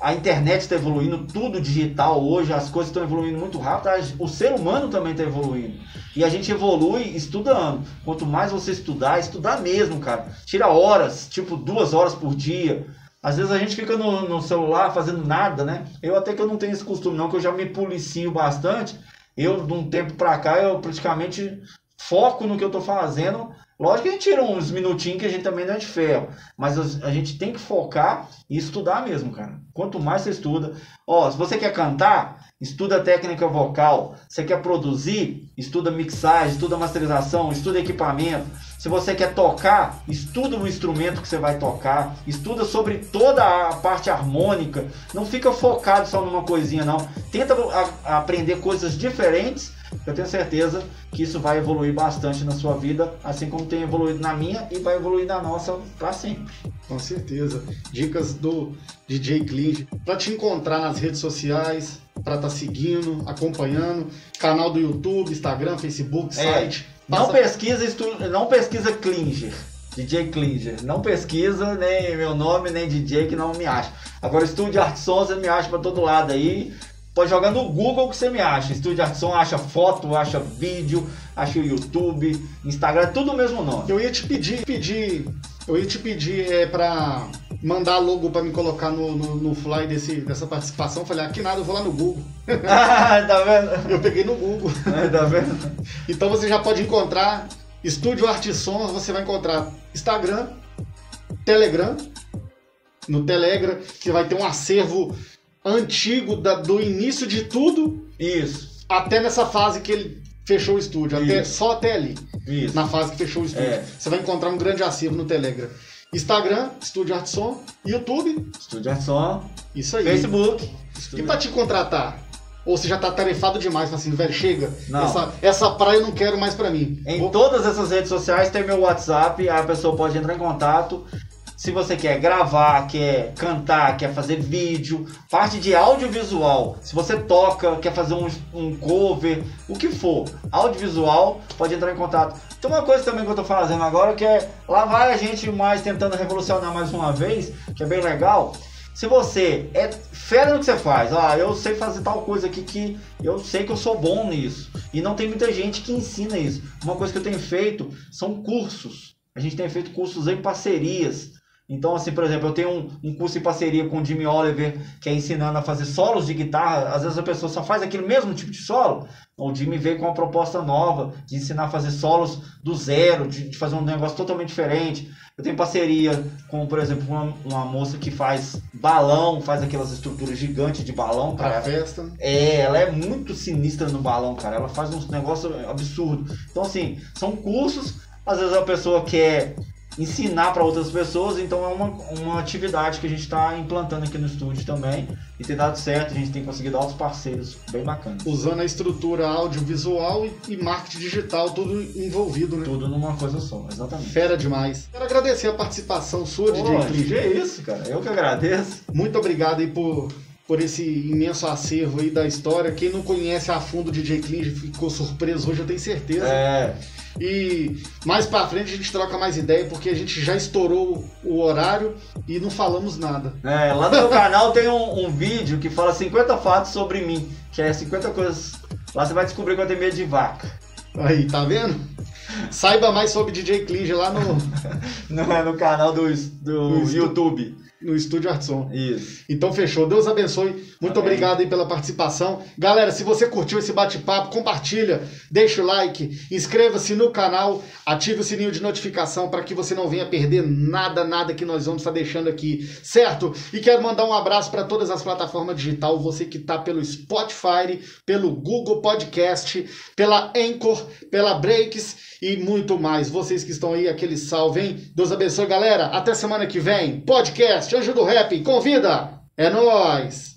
[SPEAKER 2] a internet está evoluindo, tudo digital hoje, as coisas estão evoluindo muito rápido, o ser humano também está evoluindo. E a gente evolui estudando. Quanto mais você estudar, estudar mesmo, cara. Tira horas, tipo duas horas por dia. Às vezes a gente fica no, no celular fazendo nada, né? Eu até que eu não tenho esse costume não, que eu já me policio bastante. Eu, de um tempo pra cá, eu praticamente foco no que eu tô fazendo Lógico que a gente tira uns minutinhos que a gente também não é de ferro. Mas a gente tem que focar e estudar mesmo, cara. Quanto mais você estuda. Ó, se você quer cantar, estuda técnica vocal. Você quer produzir, estuda mixagem, estuda masterização, estuda equipamento. Se você quer tocar, estuda o instrumento que você vai tocar. Estuda sobre toda a parte harmônica. Não fica focado só numa coisinha, não. Tenta aprender coisas diferentes eu tenho certeza que isso vai evoluir bastante na sua vida, assim como tem evoluído na minha e vai evoluir na nossa para sempre.
[SPEAKER 1] Com certeza. Dicas do DJ Clinge para te encontrar nas redes sociais, para estar tá seguindo, acompanhando, canal do YouTube, Instagram, Facebook, é, site.
[SPEAKER 2] Passa... Não pesquisa, estu... não pesquisa Klinger. DJ Klinger. Não pesquisa nem meu nome, nem DJ que não me acha. Agora, Estúdio Arte Sons, me acha para todo lado aí. Pode jogar no Google que você me acha. Estúdio Artson acha foto, acha vídeo, acha o YouTube, Instagram, tudo o mesmo nome.
[SPEAKER 1] Eu ia te pedir, pedir, eu ia te pedir é, para mandar logo para me colocar no, no, no, fly desse, dessa participação. Falei, aqui ah, nada, eu vou lá no Google.
[SPEAKER 2] ah, tá vendo?
[SPEAKER 1] Eu peguei no Google.
[SPEAKER 2] Ah, tá vendo?
[SPEAKER 1] então você já pode encontrar Estúdio Artisson, você vai encontrar Instagram, Telegram. No Telegram, que vai ter um acervo antigo da, do início de tudo.
[SPEAKER 2] Isso.
[SPEAKER 1] Até nessa fase que ele fechou o estúdio. Até, só até ali.
[SPEAKER 2] Isso.
[SPEAKER 1] Na fase que fechou o estúdio. É. Você vai encontrar um grande acervo no Telegram. Instagram, Estúdio Artson. YouTube.
[SPEAKER 2] Estúdio Artson.
[SPEAKER 1] Isso aí.
[SPEAKER 2] Facebook.
[SPEAKER 1] E pra te contratar? Ou você já tá tarefado demais, assim, velho, chega. Não. Essa, essa praia eu não quero mais pra mim.
[SPEAKER 2] Em Vou... todas essas redes sociais tem meu WhatsApp, a pessoa pode entrar em contato. Se você quer gravar, quer cantar, quer fazer vídeo, parte de audiovisual, se você toca, quer fazer um, um cover, o que for, audiovisual, pode entrar em contato. Tem uma coisa também que eu tô fazendo agora que é lá vai a gente mais tentando revolucionar mais uma vez, que é bem legal. Se você é fera no que você faz, ah, eu sei fazer tal coisa aqui que eu sei que eu sou bom nisso. E não tem muita gente que ensina isso. Uma coisa que eu tenho feito são cursos. A gente tem feito cursos em parcerias. Então, assim, por exemplo, eu tenho um, um, curso em parceria com o Jimmy Oliver, que é ensinando a fazer solos de guitarra. Às vezes a pessoa só faz aquele mesmo tipo de solo. O Jimmy veio com uma proposta nova de ensinar a fazer solos do zero, de, de fazer um negócio totalmente diferente. Eu tenho parceria com, por exemplo, uma, uma moça que faz balão, faz aquelas estruturas gigantes de balão.
[SPEAKER 1] Pra festa.
[SPEAKER 2] É, ela é muito sinistra no balão, cara. Ela faz uns negócios absurdos. Então, assim, são cursos. Às vezes a pessoa quer ensinar para outras pessoas, então é uma, uma atividade que a gente está implantando aqui no estúdio também e tem dado certo, a gente tem conseguido altos parceiros bem bacanas.
[SPEAKER 1] Usando a estrutura audiovisual e, e marketing digital, tudo envolvido, né?
[SPEAKER 2] Tudo numa coisa só, exatamente.
[SPEAKER 1] Fera demais. Quero agradecer a participação sua,
[SPEAKER 2] Pô,
[SPEAKER 1] DJ Clis.
[SPEAKER 2] que é isso, cara. Eu que agradeço.
[SPEAKER 1] Muito obrigado aí por, por esse imenso acervo aí da história. Quem não conhece a fundo o DJ Clinge ficou surpreso hoje, eu tenho certeza.
[SPEAKER 2] É,
[SPEAKER 1] E mais pra frente a gente troca mais ideia, porque a gente já estourou o horário e não falamos nada.
[SPEAKER 2] é, lá no meu canal tem um, um vídeo que fala 50 fatos sobre mim, que é 50 coisas. Lá você vai descobrir que eu tenho medo de vaca.
[SPEAKER 1] Aí, tá vendo? Saiba mais sobre DJ Clinge lá no,
[SPEAKER 2] Não é no canal do, do
[SPEAKER 1] No estu-
[SPEAKER 2] YouTube.
[SPEAKER 1] No Estúdio Artson.
[SPEAKER 2] Isso.
[SPEAKER 1] Então fechou. Deus abençoe. Muito
[SPEAKER 2] Amém.
[SPEAKER 1] obrigado aí pela participação. Galera, se você curtiu esse bate-papo, compartilha, deixa o like, inscreva-se no canal, ative o sininho de notificação para que você não venha perder nada, nada que nós vamos estar deixando aqui, certo? E quero mandar um abraço para todas as plataformas digital, você que tá pelo Spotify, pelo Google Podcast, pela Anchor, pela Breaks e muito mais. Vocês que estão aí, aquele salve, hein? Deus abençoe, galera. Até semana que vem. Podcast Anjo do Rap, convida! É nóis!